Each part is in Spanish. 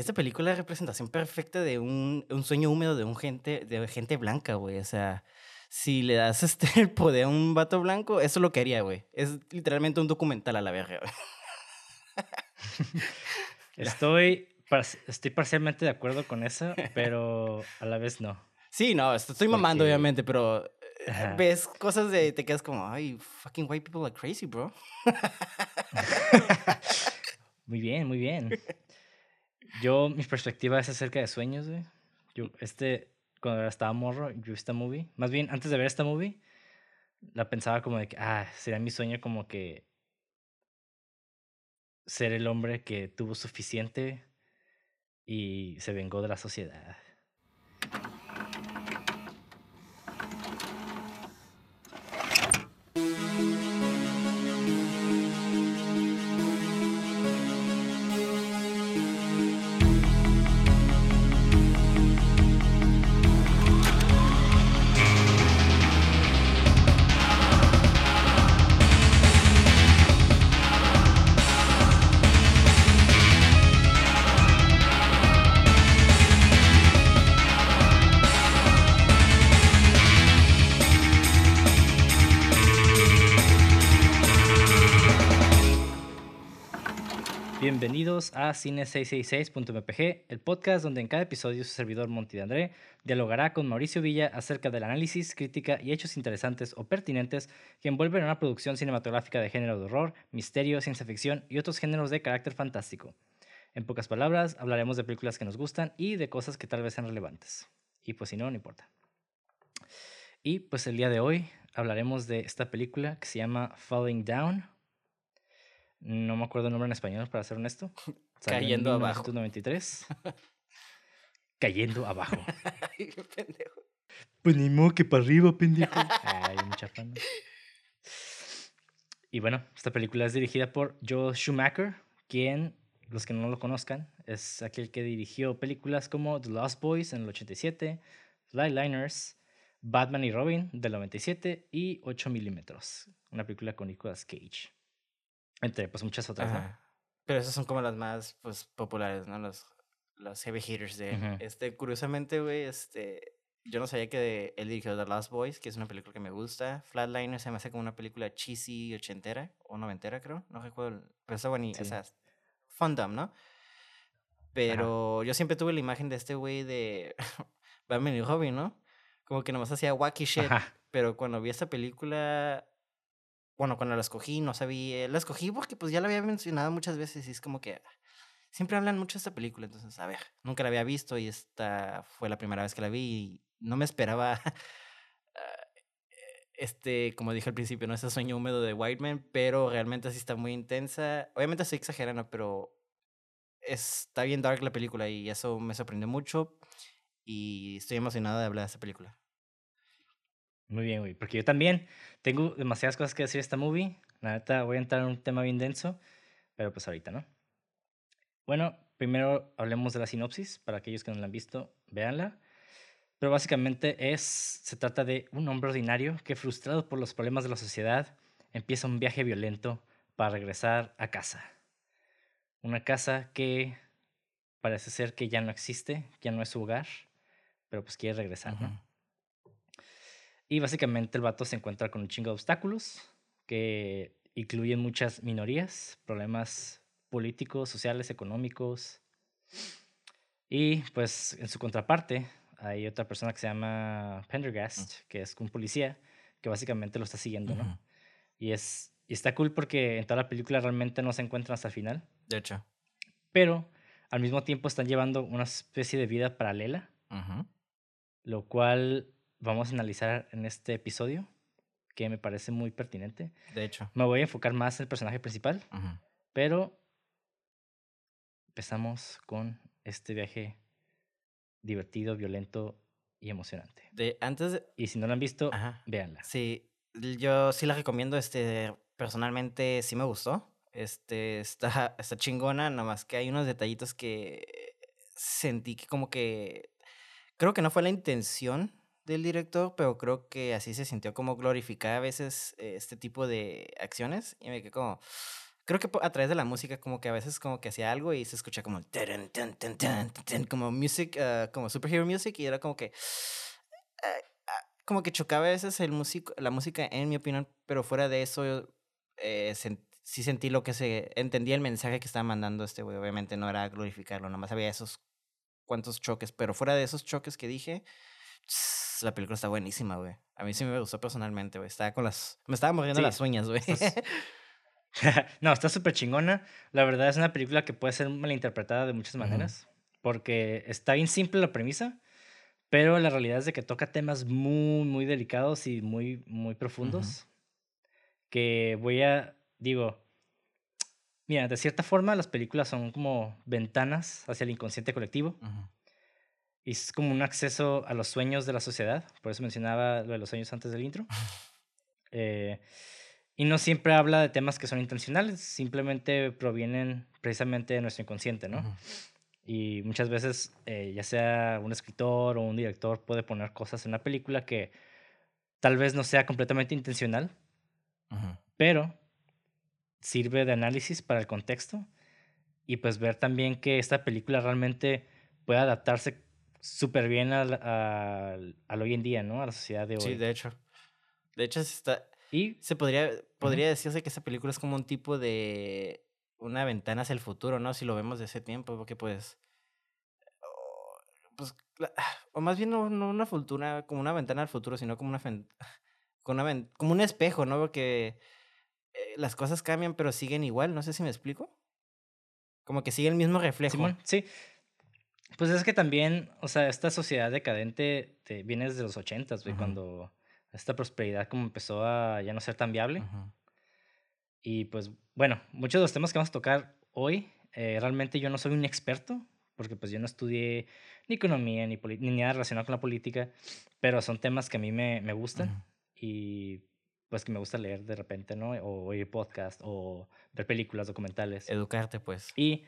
esta película es la representación perfecta de un, un sueño húmedo de un gente, de gente blanca, güey. O sea, si le das este el poder a un vato blanco, eso lo quería, güey. Es literalmente un documental a la verga, güey. Estoy, estoy parcialmente de acuerdo con eso, pero a la vez no. Sí, no, estoy mamando, obviamente, pero eh, ves cosas de. Te quedas como, ay, fucking white people are crazy, bro. muy bien, muy bien. Yo, mi perspectiva es acerca de sueños, güey. Yo, este, cuando estaba morro, yo vi esta movie. Más bien, antes de ver esta movie, la pensaba como de que, ah, sería mi sueño como que ser el hombre que tuvo suficiente y se vengó de la sociedad. A Cine666.mpg, el podcast donde en cada episodio su servidor Monty de André dialogará con Mauricio Villa acerca del análisis, crítica y hechos interesantes o pertinentes que envuelven una producción cinematográfica de género de horror, misterio, ciencia ficción y otros géneros de carácter fantástico. En pocas palabras, hablaremos de películas que nos gustan y de cosas que tal vez sean relevantes. Y pues si no, no importa. Y pues el día de hoy hablaremos de esta película que se llama Falling Down no me acuerdo el nombre en español, para ser honesto. Cayendo en abajo. 1993. Cayendo abajo. Ay, pendejo. Pues ni modo que para arriba, pendejo. Ay, mucha fan. Y bueno, esta película es dirigida por Joel Schumacher, quien, los que no lo conozcan, es aquel que dirigió películas como The Lost Boys en el 87, Flyliners, Batman y Robin del 97 y 8 milímetros, una película con Nicolas Cage. Entre pues muchas otras, ¿no? Pero esas son como las más pues populares, ¿no? Los, los heavy hitters de Este, curiosamente, güey, este, yo no sabía que él dirigió The Last Boys, que es una película que me gusta. Flatliner se me hace como una película cheesy ochentera o noventera, creo. No recuerdo. Pero está buenísima. Sí. Sea, fun ¿no? Pero yo siempre tuve la imagen de este güey de Batman y Robin, ¿no? Como que nomás hacía wacky shit. Pero cuando vi esta película, bueno, cuando la escogí no sabía, la escogí porque pues ya la había mencionado muchas veces y es como que siempre hablan mucho de esta película, entonces, a ver, nunca la había visto y esta fue la primera vez que la vi y no me esperaba, este, como dije al principio, no ese sueño húmedo de Whiteman, pero realmente así está muy intensa. Obviamente estoy exagerando, pero está bien dark la película y eso me sorprendió mucho y estoy emocionado de hablar de esta película. Muy bien, güey. Porque yo también tengo demasiadas cosas que decir de esta movie. La neta, voy a entrar en un tema bien denso, pero pues ahorita, ¿no? Bueno, primero hablemos de la sinopsis. Para aquellos que no la han visto, véanla. Pero básicamente es, se trata de un hombre ordinario que, frustrado por los problemas de la sociedad, empieza un viaje violento para regresar a casa. Una casa que parece ser que ya no existe, ya no es su hogar, pero pues quiere regresar, ¿no? Y básicamente el vato se encuentra con un chingo de obstáculos que incluyen muchas minorías, problemas políticos, sociales, económicos. Y pues en su contraparte hay otra persona que se llama Pendergast, que es un policía que básicamente lo está siguiendo, ¿no? Y es y está cool porque en toda la película realmente no se encuentran hasta el final. De hecho. Pero al mismo tiempo están llevando una especie de vida paralela, lo cual vamos a analizar en este episodio, que me parece muy pertinente. De hecho. Me voy a enfocar más en el personaje principal, pero empezamos con este viaje divertido, violento y emocionante. De, antes Y si no lo han visto, véanla. Sí, yo sí la recomiendo, este, personalmente sí me gustó. Este, está, está chingona, nada más que hay unos detallitos que sentí que como que... Creo que no fue la intención del director, pero creo que así se sintió como glorificar a veces eh, este tipo de acciones y me quedé como, creo que a través de la música como que a veces como que hacía algo y se escucha como como music, uh, como superhero music y era como que uh, como que chocaba a veces el la música en mi opinión, pero fuera de eso eh, sí sentí lo que se entendía el mensaje que estaba mandando este güey, obviamente no era glorificarlo, nomás había esos cuantos choques, pero fuera de esos choques que dije, la película está buenísima, güey. A mí sí me gustó personalmente, güey. Estaba con las me estaba mordiendo las uñas, güey. no, está súper chingona. La verdad es una película que puede ser malinterpretada de muchas maneras. Porque está bien simple la premisa, pero la realidad es de que toca temas muy, muy delicados y muy, muy profundos. Que voy a, digo, mira, de cierta forma las películas son como ventanas hacia el inconsciente colectivo. Y es como un acceso a los sueños de la sociedad. Por eso mencionaba lo de los sueños antes del intro. eh, y no siempre habla de temas que son intencionales, simplemente provienen precisamente de nuestro inconsciente, ¿no? Y muchas veces, eh, ya sea un escritor o un director puede poner cosas en una película que tal vez no sea completamente intencional, pero sirve de análisis para el contexto y pues ver también que esta película realmente puede adaptarse súper bien al, al, hoy en día, ¿no? A la sociedad de hoy. Sí, de hecho. De hecho, está, y se podría, podría decirse que esta película es como un tipo de una ventana hacia el futuro, ¿no? Si lo vemos de ese tiempo, porque pues, pues o más bien no, una futura, como una ventana al futuro, sino como una, como, una como un espejo, ¿no? Porque eh, las cosas cambian, pero siguen igual, no sé si me explico. Como que sigue el mismo reflejo. sí. Pues es que también, o sea, esta sociedad decadente te, viene desde los ochentas, güey, cuando esta prosperidad como empezó a ya no ser tan viable. Y pues bueno, muchos de los temas que vamos a tocar hoy, eh, realmente yo no soy un experto, porque pues yo no estudié ni economía ni, ni nada relacionado con la política, pero son temas que a mí me, me gustan y pues que me gusta leer de repente, ¿no? O oír podcast o ver películas, documentales. Educarte, pues. Y,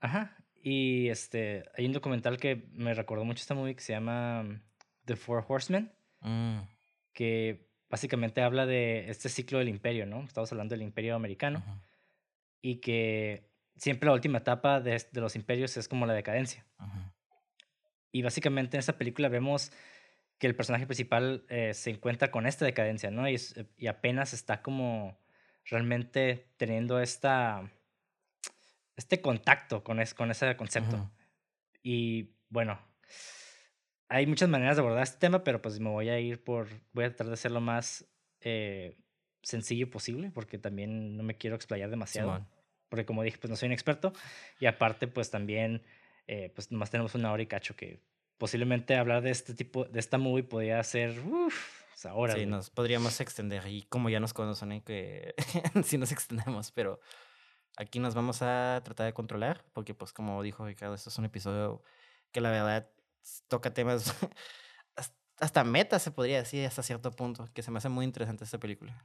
ajá, y este, hay un documental que me recordó mucho esta movie que se llama The Four Horsemen. Mm que básicamente habla de este ciclo del imperio, ¿no? Estamos hablando del imperio americano y que siempre la última etapa de, de, los imperios es como la decadencia. Y básicamente en esta película vemos que el personaje principal eh, se encuentra con esta decadencia, ¿no? Y, y apenas está como realmente teniendo esta, este contacto con, es, con ese concepto. Y bueno, hay muchas maneras de abordar este tema, pero pues me voy a ir por, voy a tratar de hacerlo más eh, sencillo posible, porque también no me quiero explayar demasiado. Porque como dije, pues no soy un experto. Y aparte, pues también, eh, pues nomás tenemos una hora y cacho que posiblemente hablar de este tipo, de esta movie podría ser, uff, ahora. Sí, nos podríamos extender. Y como ya nos conocen, ¿eh? que sí nos extendemos, pero aquí nos vamos a tratar de controlar, porque pues como dijo Ricardo, esto es un episodio que la verdad toca temas, hasta meta se podría decir hasta cierto punto, que se me hace muy interesante esta película.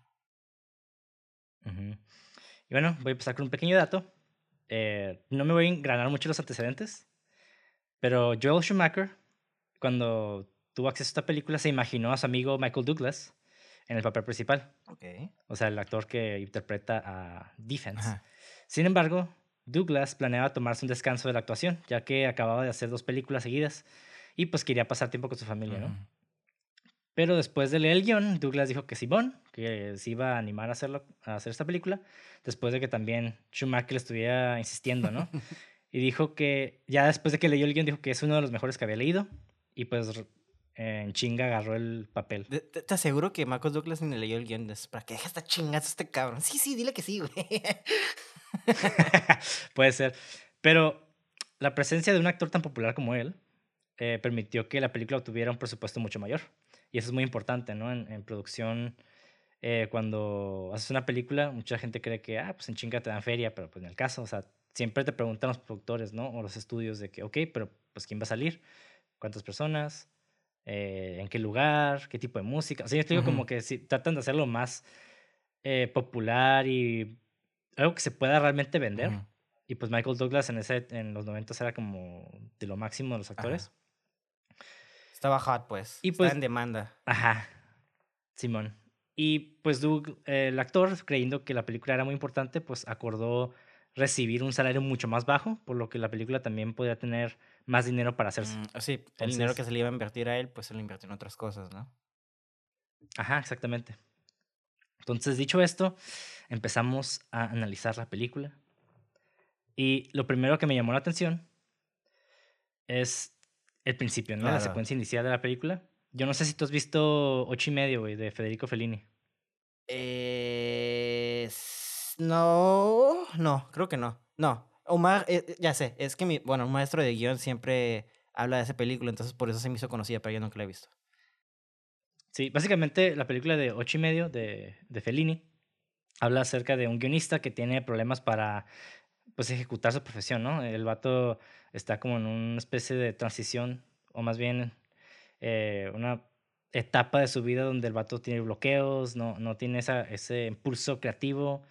Y bueno, voy a empezar con un pequeño dato. Eh, no me voy a engranar mucho los antecedentes, pero Joel Schumacher, cuando tuvo acceso a esta película, se imaginó a su amigo Michael Douglas en el papel principal. Okay. O sea, el actor que interpreta a Defense. Sin embargo, Douglas planeaba tomarse un descanso de la actuación, ya que acababa de hacer dos películas seguidas y pues quería pasar tiempo con su familia, ¿no? Pero después de leer el guion, Douglas dijo que Simón, que se iba a animar a, hacerlo, a hacer esta película, después de que también Schumacher le estuviera insistiendo, ¿no? y dijo que, ya después de que leyó el guion, dijo que es uno de los mejores que había leído, y pues en chinga agarró el papel. Te, aseguro que Marcos Douglas ni leyó el guion, para que deje esta chingada este cabrón. Sí, sí, dile que sí, güey. Puede ser. Pero la presencia de un actor tan popular como él eh, permitió que la película tuviera un presupuesto mucho mayor. Y eso es muy importante, ¿no? En, producción, eh, cuando haces una película, mucha gente cree que, ah, pues en chinga te dan feria, pero pues en el caso, o sea, siempre te preguntan los productores, ¿no? O los estudios de que, ok, pero pues ¿quién va a salir? ¿Cuántas personas? Eh, ¿En qué lugar? ¿Qué tipo de música? O sea, yo digo como que si, tratan de hacerlo más popular y algo que se pueda realmente vender. Y pues Michael Douglas en, ese, en los 90 era como de lo máximo de los actores. Estaba hot, pues. Y pues, en demanda. Ajá. Simón. Y pues Doug, el actor, creyendo que la película era muy importante, pues acordó recibir un salario mucho más bajo, por lo que la película también podía tener más dinero para hacerse. Mm, sí, el dinero que se le iba a invertir a él, pues se lo invirtió en otras cosas, ¿no? Ajá, exactamente. Entonces, dicho esto, empezamos a analizar la película. Y lo primero que me llamó la atención es el principio, ¿no? La secuencia inicial de la película. Yo no sé si tú has visto Ocho y medio, güey, de Federico Fellini. Eh, no, no, creo que no. No, Omar, eh, ya sé, es que mi, bueno, un maestro de guion siempre habla de esa película, entonces por eso se me hizo conocida, pero yo nunca la he visto. Sí, básicamente la película de Ocho y medio de, de Fellini habla acerca de un guionista que tiene problemas para pues ejecutar su profesión, ¿no? El vato está como en una especie de transición, o más bien eh, una etapa de su vida donde el vato tiene bloqueos, no, no tiene esa, ese impulso creativo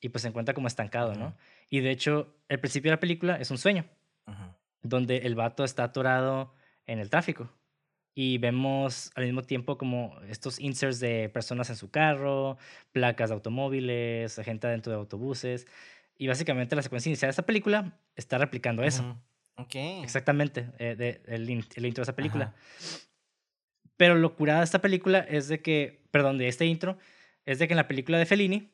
y pues se encuentra como estancado, ¿no? Y de hecho, el principio de la película es un sueño, donde el vato está atorado en el tráfico. Y vemos al mismo tiempo como estos inserts de personas en su carro, placas de automóviles, gente dentro de autobuses. Y básicamente la secuencia inicial de esta película está replicando eso. Ok. Exactamente, eh, de, el, el, intro de esa película. Pero lo curada de esta película es de que, perdón, de este intro, es de que en la película de Fellini,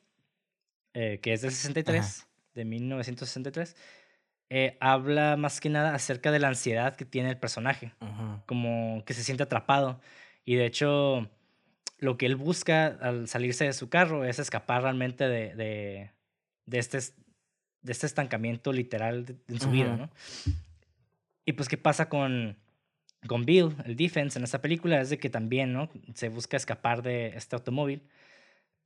eh, que es del 63, de 1963, eh, habla más que nada acerca de la ansiedad que tiene el personaje, como que se siente atrapado. Y de hecho, lo que él busca al salirse de su carro es escapar realmente de, de, de este, de este estancamiento literal en su vida, ¿no? Y pues, ¿qué pasa con, con Bill, el defense, en esta película? Es de que también, ¿no? Se busca escapar de este automóvil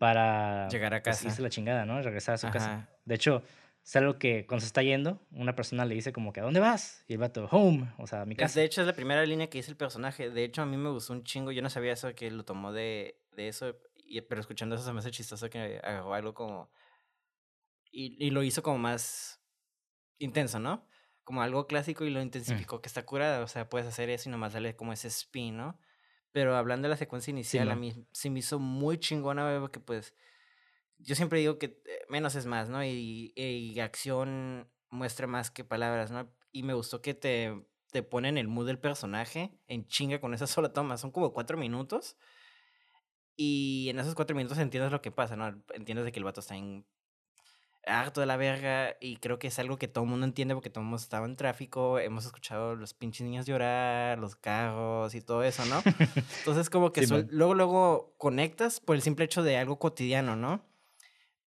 para... Llegar a pues, casa. la chingada, ¿no? Regresar a su casa. De hecho, es algo que cuando se está yendo, una persona le dice como que ¿a dónde vas? Y el vato, home, o sea, a mi casa. De hecho, es la primera línea que dice el personaje. De hecho, a mí me gustó un chingo. Yo no sabía eso, que lo tomó de, de eso. Y, pero escuchando eso se me hace chistoso que agarró algo como... Y, y lo hizo como más intenso, ¿no? Como algo clásico y lo mm. intensificó, que está curada. O sea, puedes hacer eso y nomás darle como ese spin, ¿no? Pero hablando de la secuencia inicial, a mí se me hizo muy chingona, porque pues yo siempre digo que eh, menos es más, ¿no? Y, y, acción muestra más que palabras, ¿no? Y me gustó que te, te ponen el mood del personaje en chinga con esa sola toma. Son como cuatro minutos. Y en esos cuatro minutos entiendes lo que pasa, ¿no? Entiendes de que el vato está en harto de la verga y creo que es algo que todo el mundo entiende porque todo el mundo estaba en tráfico, hemos escuchado los pinches niños llorar, los carros y todo eso, ¿no? Entonces como que luego, luego conectas por el simple hecho de algo cotidiano, ¿no?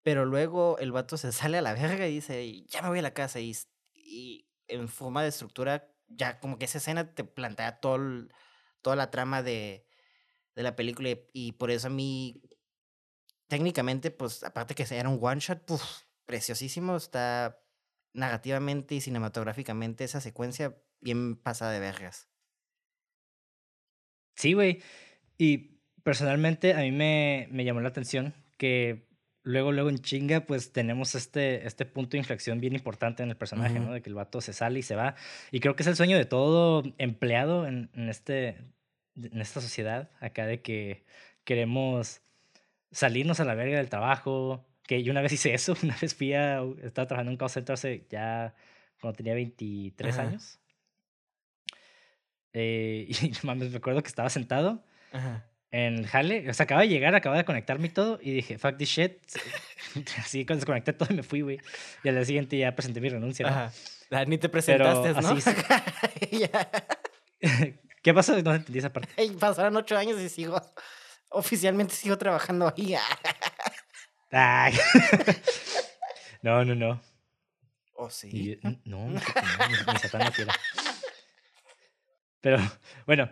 Pero luego el vato se sale a la verga y dice, ya me voy a la casa. Y, y en forma de estructura, ya como que esa escena te plantea todo toda la trama de, de la película. Y, por eso a mí, técnicamente, pues aparte que era un one shot, preciosísimo. Está narrativamente y cinematográficamente esa secuencia bien pasada de vergas. Sí, güey. Y personalmente a mí me, me llamó la atención que luego, luego en chinga, pues tenemos este, este punto de inflexión bien importante en el personaje, ¿no? De que el vato se sale y se va. Y creo que es el sueño de todo empleado en, en, este, en esta sociedad, acá de que queremos salirnos a la verga del trabajo. Que yo una vez hice eso, una vez fui a, estaba trabajando en un call center hace ya cuando tenía 23 años. Eh, y mames, me acuerdo que estaba sentado. Ajá en el jale. O sea, acaba de llegar, acaba de conectarme y todo. Y dije, fuck this shit. Así cuando desconecté todo y me fui, güey. Y al día siguiente ya presenté mi renuncia. Ajá. Ah, ni te presentaste, ¿no? Así ¿Qué pasó? No entendí esa parte. pasaron ocho años y sigo. Oficialmente sigo trabajando ahí. Ay. no, no, no. ¿O oh, sí? no, no, no, mi, satán no quiere. Pero, bueno,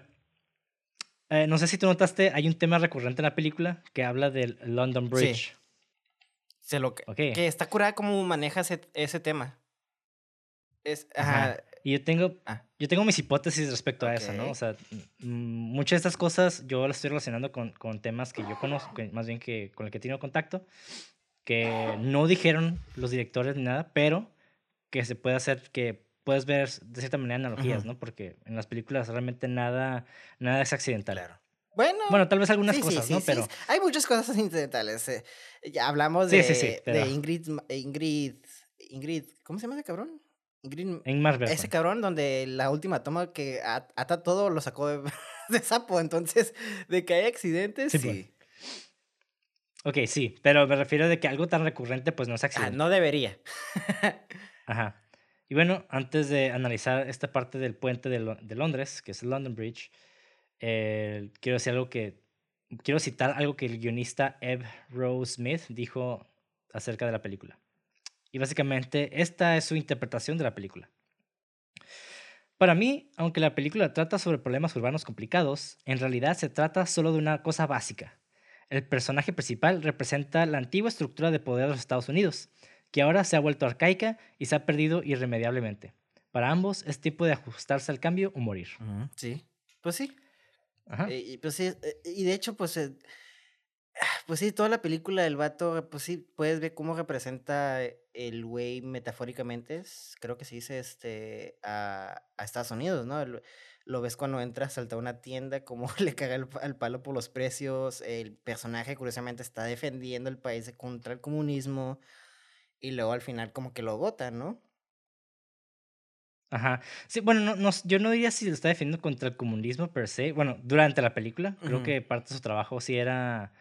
eh, no sé si tú notaste, hay un tema recurrente en la película que habla del London Bridge. Sí. lo que, que está curada cómo maneja ese, tema. Es, ajá. Y yo tengo, ah. yo tengo mis hipótesis respecto a eso, ¿no? O sea, muchas de estas cosas yo las estoy relacionando con, con temas que yo conozco, más bien que con el que he tenido contacto, que no dijeron los directores ni nada, pero que se puede hacer que puedes ver de cierta manera analogías, ¿no? Porque en las películas realmente nada, nada es accidental. Claro. Bueno, bueno, tal vez algunas cosas, ¿no? Pero hay muchas cosas incidentales. Eh, ya hablamos de, de Ingrid, Ingrid, Ingrid, ¿cómo se llama ese cabrón? Ingrid, ese cabrón donde la última toma que ata todo lo sacó de, sapo, entonces de que hay accidentes, sí. Pues. Ok, sí, pero me refiero de que algo tan recurrente pues no es ah, accidente. Ah, no debería. Ajá. Y bueno, antes de analizar esta parte del puente de, de Londres, que es el London Bridge, eh, quiero decir algo que. Quiero citar algo que el guionista Eb Rose Smith dijo acerca de la película. Y básicamente, esta es su interpretación de la película. Para mí, aunque la película trata sobre problemas urbanos complicados, en realidad se trata solo de una cosa básica. El personaje principal representa la antigua estructura de poder de los Estados Unidos, que ahora se ha vuelto arcaica y se ha perdido irremediablemente. Para ambos es tiempo de ajustarse al cambio o morir. Sí, pues sí. Eh, y, pues sí, eh, y de hecho, pues, eh, pues sí, toda la película del vato, pues sí, puedes ver cómo representa el güey metafóricamente, creo que se dice, este, a, a Estados Unidos, ¿no? lo ves cuando entras a una tienda, cómo le caga el, al palo por los precios, el personaje curiosamente está defendiendo el país contra el comunismo, y luego al final como que lo vota, ¿no? Ajá. Sí, bueno, no, yo no diría si lo está defendiendo contra el comunismo per se. Bueno, durante la película, creo que parte de su trabajo sí era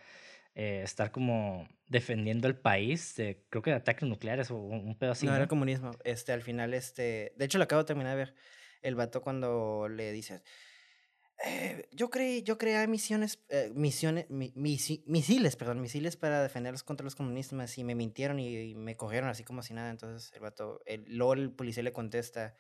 eh, estar como defendiendo el país, de, creo que de ataques nucleares o un, pedo así. No, era comunismo. Este, al final, este. De hecho, lo acabo de terminar de ver. El vato cuando le dice. Eh, yo creí, yo creé misiones, eh, misiones, misiles, perdón, misiles para defenderlos contra los comunistas y me mintieron y, me cogieron así como si nada. Entonces el vato, el, luego el policía le contesta,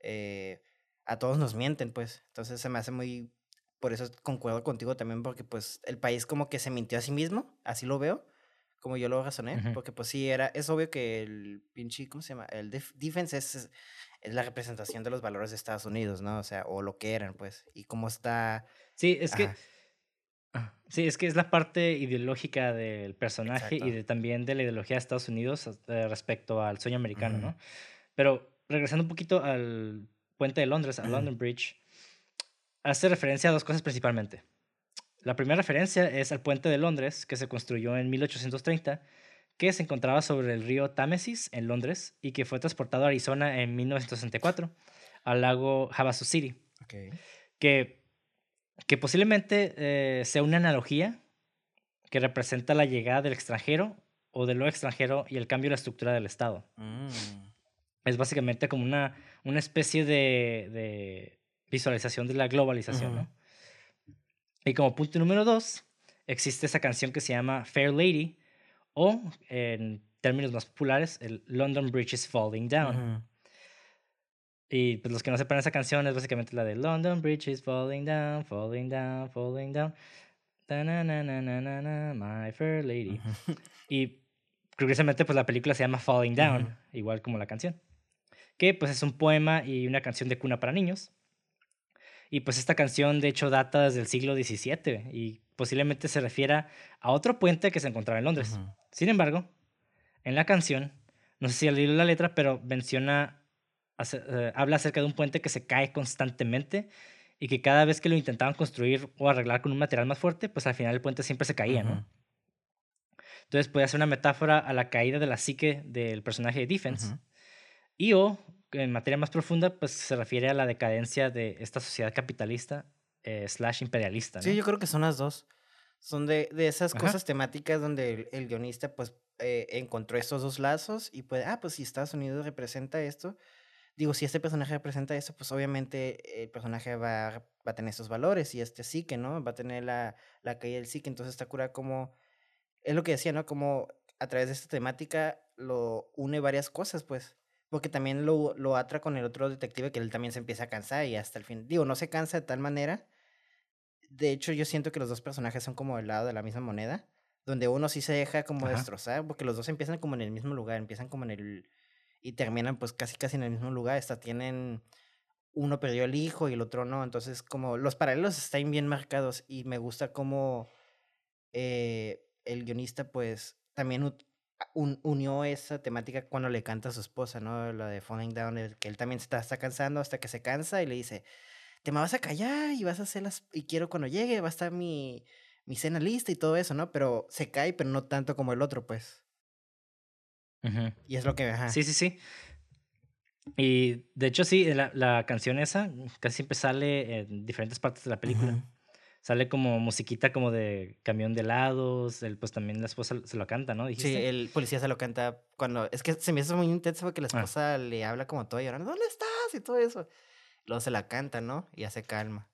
eh, a todos nos mienten, pues. Entonces se me hace muy, por eso concuerdo contigo también, porque pues el país como que se mintió a sí mismo, así lo veo, como yo lo razoné, porque pues sí, era, es obvio que el pinche, ¿cómo se llama? El defense es, es la representación de los valores de Estados Unidos, ¿no? O sea, o lo que eran, pues, y cómo está... Sí, es que... Ah, sí, es que es la parte ideológica del personaje y de, también de la ideología de Estados Unidos eh, respecto al sueño americano, ¿no? Pero regresando un poquito al puente de Londres, al London Bridge, hace referencia a dos cosas principalmente. La primera referencia es al puente de Londres, que se construyó en 1830, que se encontraba sobre el río Támesis en Londres y que fue transportado a Arizona en 1964 al lago Havasu City. Que, que posiblemente eh, sea una analogía que representa la llegada del extranjero o de lo extranjero y el cambio de la estructura del Estado. Mm. Es básicamente como una, una especie de, visualización de la globalización, Y como punto número dos, existe esa canción que se llama Fair Lady, o en términos más populares, el London Bridge is Falling Down. Y pues los que no sepan esa canción es básicamente la de London Bridge is Falling Down, Falling Down, Falling Down. na, na, na, na, na, my fair lady. Y curiosamente, pues la película se llama Falling Down, igual como la canción que pues es un poema y una canción de cuna para niños. Y pues esta canción de hecho data desde el siglo XVII y posiblemente se refiera a otro puente que se encontraba en Londres. Sin embargo, en la canción, no sé si al leído la letra, pero menciona, eh, habla acerca de un puente que se cae constantemente y que cada vez que lo intentaban construir o arreglar con un material más fuerte, pues al final el puente siempre se caía, ¿no? Entonces puede ser una metáfora a la caída de la psique del personaje de Defense. Y o, en materia más profunda, pues se refiere a la decadencia de esta sociedad capitalista eh, slash imperialista. Sí, yo creo que son las dos. Son de, de esas cosas temáticas donde el, guionista pues eh, encontró estos dos lazos y pues, ah, pues si Estados Unidos representa esto, digo, si este personaje representa eso, pues obviamente el personaje va, va a tener esos valores y este sí que, ¿no? Va a tener la, la caída del sí que entonces está cura como, es lo que decía, ¿no? Como a través de esta temática lo une varias cosas, pues. Porque también lo, lo atra con el otro detective que él también se empieza a cansar y hasta el fin. Digo, no se cansa de tal manera. De hecho, yo siento que los dos personajes son como el lado de la misma moneda. Donde uno sí se deja como destrozar, porque los dos empiezan como en el mismo lugar, empiezan como en el. y terminan pues casi casi en el mismo lugar. Hasta tienen. Uno perdió el hijo y el otro no. Entonces, como los paralelos están bien marcados y me gusta como eh, el guionista pues también unió esa temática cuando le canta a su esposa, ¿no? La de Falling Down, que él también se está, está, cansando hasta que se cansa y le dice, te me vas a callar y vas a hacer las, y quiero cuando llegue, va a estar mi, mi cena lista y todo eso, ¿no? Pero se cae, pero no tanto como el otro, pues. Y es lo que... Ajá. Sí, sí, sí. Y de hecho, sí, la, la, canción esa casi siempre sale en diferentes partes de la película. Sale como musiquita como de camión de helados, el, pues también la esposa se lo canta, ¿no? Sí, el policía se lo canta cuando... Es que se me hizo muy intenso porque la ah. esposa le habla como todo llorando, ¿dónde estás? Y todo eso. Luego se la canta, ¿no? Y hace calma.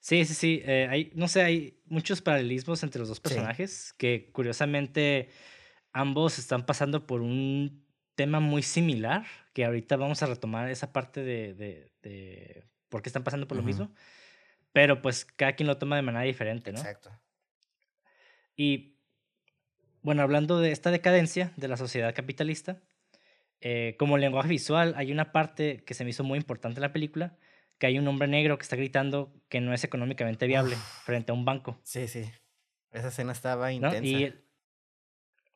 Sí, sí, sí. Eh, hay, no sé, hay muchos paralelismos entre los dos personajes que curiosamente ambos están pasando por un tema muy similar, que ahorita vamos a retomar esa parte de, de, de por qué están pasando por lo mismo, pero pues cada quien lo toma de manera diferente, ¿no? Exacto. Y bueno, hablando de esta decadencia de la sociedad capitalista, eh, como lenguaje visual, hay una parte que se me hizo muy importante en la película, que hay un hombre negro que está gritando que no es económicamente viable frente a un banco. Sí, sí. Esa escena estaba intensa. Y,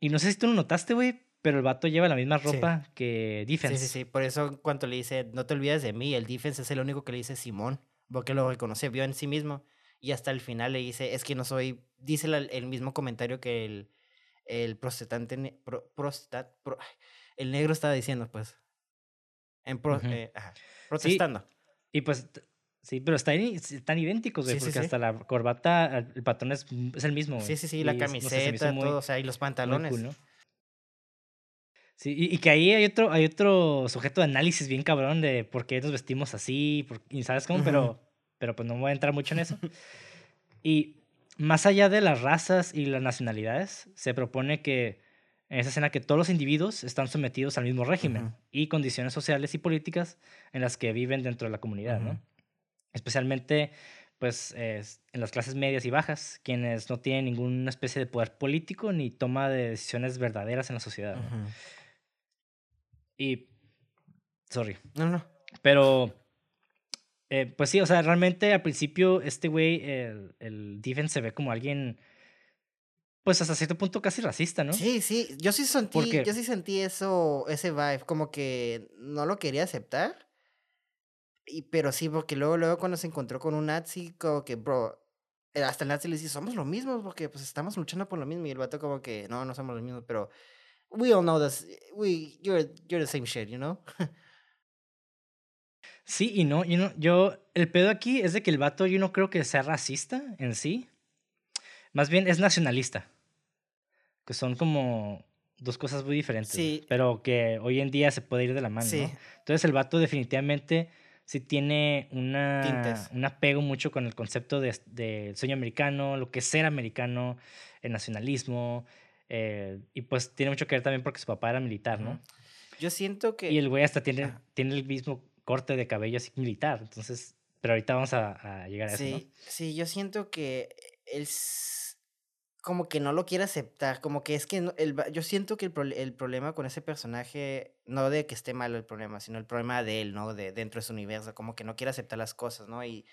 y no sé si tú lo notaste, güey, pero el vato lleva la misma ropa que Defense. Sí, sí, sí. Por eso, cuando le dice, no te olvides de mí, el Defense es el único que le dice Simón, porque lo reconoce, vio en sí mismo. Y hasta el final le dice, es que no soy. Dice el mismo comentario que el, el protestante. el negro estaba diciendo, pues. En eh, protestando. y pues. Sí, pero están, están idénticos, güey, porque hasta la corbata, el patrón es, es el mismo, Sí, sí, sí, la camiseta, todo, o sea, y los pantalones. ¿no? Sí, y, que ahí hay otro, hay otro sujeto de análisis bien cabrón de por qué nos vestimos así, y sabes cómo, pero, pero pues no voy a entrar mucho en eso. y más allá de las razas y las nacionalidades, se propone que en esa escena que todos los individuos están sometidos al mismo régimen y condiciones sociales y políticas en las que viven dentro de la comunidad, ¿no? Especialmente pues en las clases medias y bajas, quienes no tienen ninguna especie de poder político ni toma de decisiones verdaderas en la sociedad. ¿no? Y. Sorry. No, no. Pero. Eh, pues sí, o sea, realmente al principio este güey, el, el defense se ve como alguien. Pues hasta cierto punto casi racista, ¿no? Sí, sí. Yo sí sentí, yo sí sentí eso, ese vibe, como que no lo quería aceptar. Y, pero sí, porque luego, luego cuando se encontró con un nazi, como que, bro, eh, hasta el nazi le dice, somos lo mismo, porque pues estamos luchando por lo mismo. Y el vato como que, no, no somos lo mismo, pero we all know this. We, you're, you're the same shit, you know? sí y no, you yo, el pedo aquí es de que el vato yo no creo que sea racista en sí. Más bien es nacionalista. Que son como dos cosas muy diferentes. Sí. Pero que hoy en día se puede ir de la mano, sí. ¿no? Entonces el vato definitivamente sí tiene una, un apego mucho con el concepto del de sueño americano, lo que es ser americano, el nacionalismo, eh, y pues tiene mucho que ver también porque su papá era militar, ¿no? Yo siento que... Y el güey hasta tiene, tiene el mismo corte de cabello así militar, entonces... Pero ahorita vamos a, llegar a eso, ¿no? Sí, yo siento que él como que no lo quiere aceptar, como que es que el, yo siento que el, el, problema con ese personaje, no de que esté malo el problema, sino el problema de él, ¿no? De dentro de su universo, como que no quiere aceptar las cosas, ¿no? Y,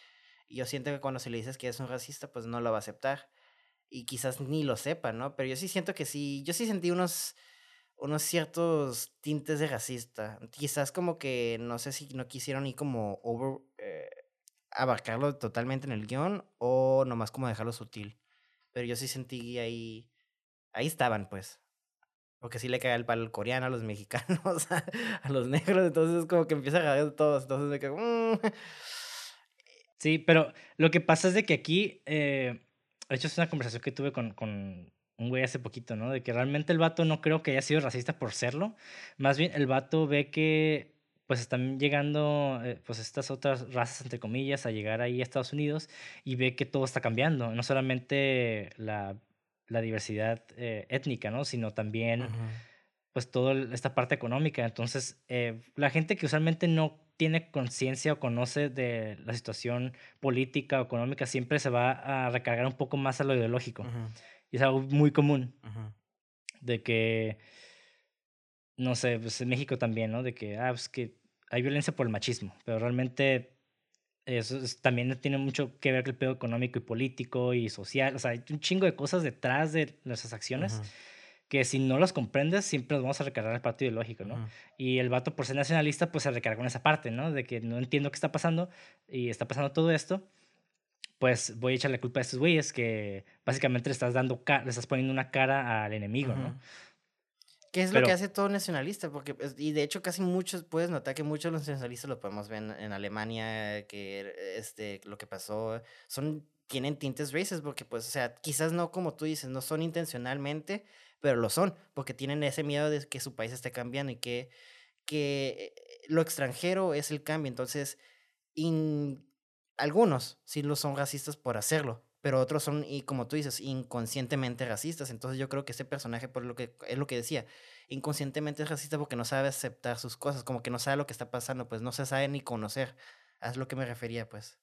y yo siento que cuando se le dices que es un racista, pues no lo va a aceptar y quizás ni lo sepa, ¿no? Pero yo sí siento que sí, yo sí sentí unos, unos ciertos tintes de racista. Quizás como que no sé si no quisieron ir como over, eh, abarcarlo totalmente en el guion o nomás como dejarlo sutil. Pero yo sí sentí ahí, ahí estaban pues. Porque sí le cae el palo al coreano, a los mexicanos, a, los negros, entonces como que empieza a agarrar todos, entonces me quedo... Mm". Sí, pero lo que pasa es de que aquí... Eh de hecho, es una conversación que tuve con, con un güey hace poquito, ¿no? De que realmente el vato no creo que haya sido racista por serlo. Más bien, el vato ve que pues están llegando eh, pues estas otras razas, entre comillas, a llegar ahí a Estados Unidos y ve que todo está cambiando. No solamente la, la diversidad eh, étnica, ¿no? Sino también pues toda esta parte económica. Entonces, eh, la gente que usualmente no tiene conciencia o conoce de la situación política o económica, siempre se va a recargar un poco más a lo ideológico. Y es algo muy común. De que, no sé, pues en México también, ¿no? De que, ah, pues que hay violencia por el machismo, pero realmente eso también tiene mucho que ver con el pedo económico y político y social. O sea, hay un chingo de cosas detrás de nuestras acciones que si no los comprendes, siempre nos vamos a recargar el parte ideológico, ¿no? Y el vato, por ser nacionalista, pues se recarga con esa parte, ¿no? De que no entiendo qué está pasando y está pasando todo esto, pues voy a echarle culpa a estos güeyes que básicamente le estás dando, le estás poniendo una cara al enemigo, ¿no? ¿Qué es lo que hace todo nacionalista? Porque, pues, y de hecho, casi muchos, puedes notar que muchos de los nacionalistas lo podemos ver en, Alemania, que este, lo que pasó, son, tienen tintes races, porque, pues, o sea, quizás no como tú dices, no son intencionalmente, pero lo son, porque tienen ese miedo de que su país esté cambiando y que, que lo extranjero es el cambio. Entonces, algunos sí lo son racistas por hacerlo, pero otros son, y como tú dices, inconscientemente racistas. Entonces yo creo que ese personaje, por lo que es lo que decía, inconscientemente es racista porque no sabe aceptar sus cosas, como que no sabe lo que está pasando, pues no se sabe ni conocer. Es lo que me refería, pues.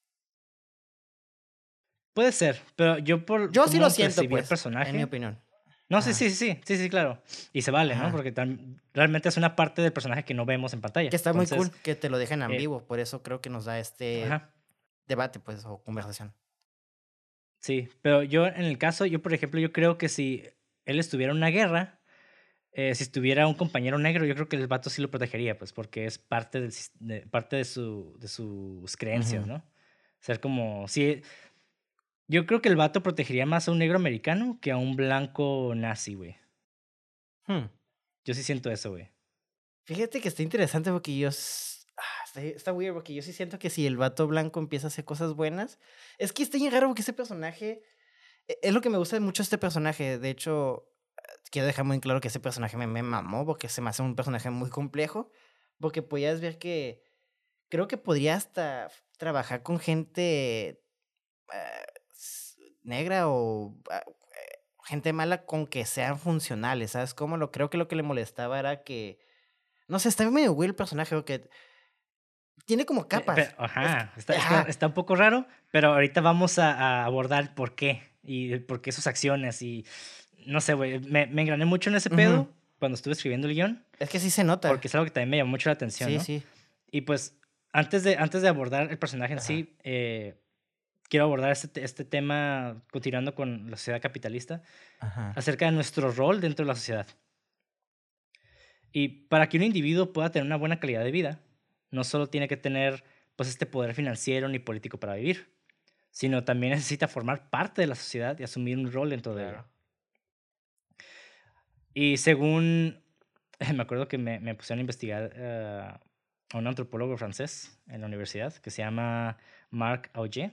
Puede ser, pero yo por... Yo sí lo siento, pues, personaje, en mi opinión. No, sí, sí, sí, sí, sí, claro. Y se vale, ¿no? Porque realmente es una parte del personaje que no vemos en pantalla. Que está muy cool que te lo dejen en eh vivo, por eso creo que nos da este debate, pues, o conversación. Sí, pero yo en el caso, yo por ejemplo, yo creo que si él estuviera en una guerra, eh, si estuviera un compañero negro, yo creo que el vato sí lo protegería, pues, porque es parte, del, de, parte de, su, de sus creencias, ¿no? Ser como, sí, yo creo que el vato protegería más a un negro americano que a un blanco nazi, güey. Hmm. Yo sí siento eso, güey. Fíjate que está interesante porque yo... Ah, está, está, weird porque yo sí siento que si el vato blanco empieza a hacer cosas buenas... Es que está bien raro porque ese personaje... E, es lo que me gusta mucho este personaje. De hecho, quiero dejar muy claro que ese personaje me, me mamó porque se me hace un personaje muy complejo. Porque podías ver que... Creo que podría hasta trabajar con gente... Uh, negra o ah, gente mala con que sean funcionales, ¿sabes cómo? Lo, creo que lo que le molestaba era que, no sé, está medio güey el personaje, porque tiene como capas. ajá, está, Está, un poco raro, pero ahorita vamos a, abordar por qué y por qué sus acciones y, no sé, güey, me, me engrané mucho en ese pedo cuando estuve escribiendo el guion. Es que sí se nota. Porque es algo que también me llamó mucho la atención, Sí, sí. Y pues, antes de, antes de abordar el personaje en sí, eh, quiero abordar este, este tema, continuando con la sociedad capitalista, acerca de nuestro rol dentro de la sociedad. Y para que un individuo pueda tener una buena calidad de vida, no solo tiene que tener pues, este poder financiero ni político para vivir, sino también necesita formar parte de la sociedad y asumir un rol dentro de ella. Y según, me acuerdo que me, me pusieron a investigar eh, a un antropólogo francés en la universidad que se llama Marc Auger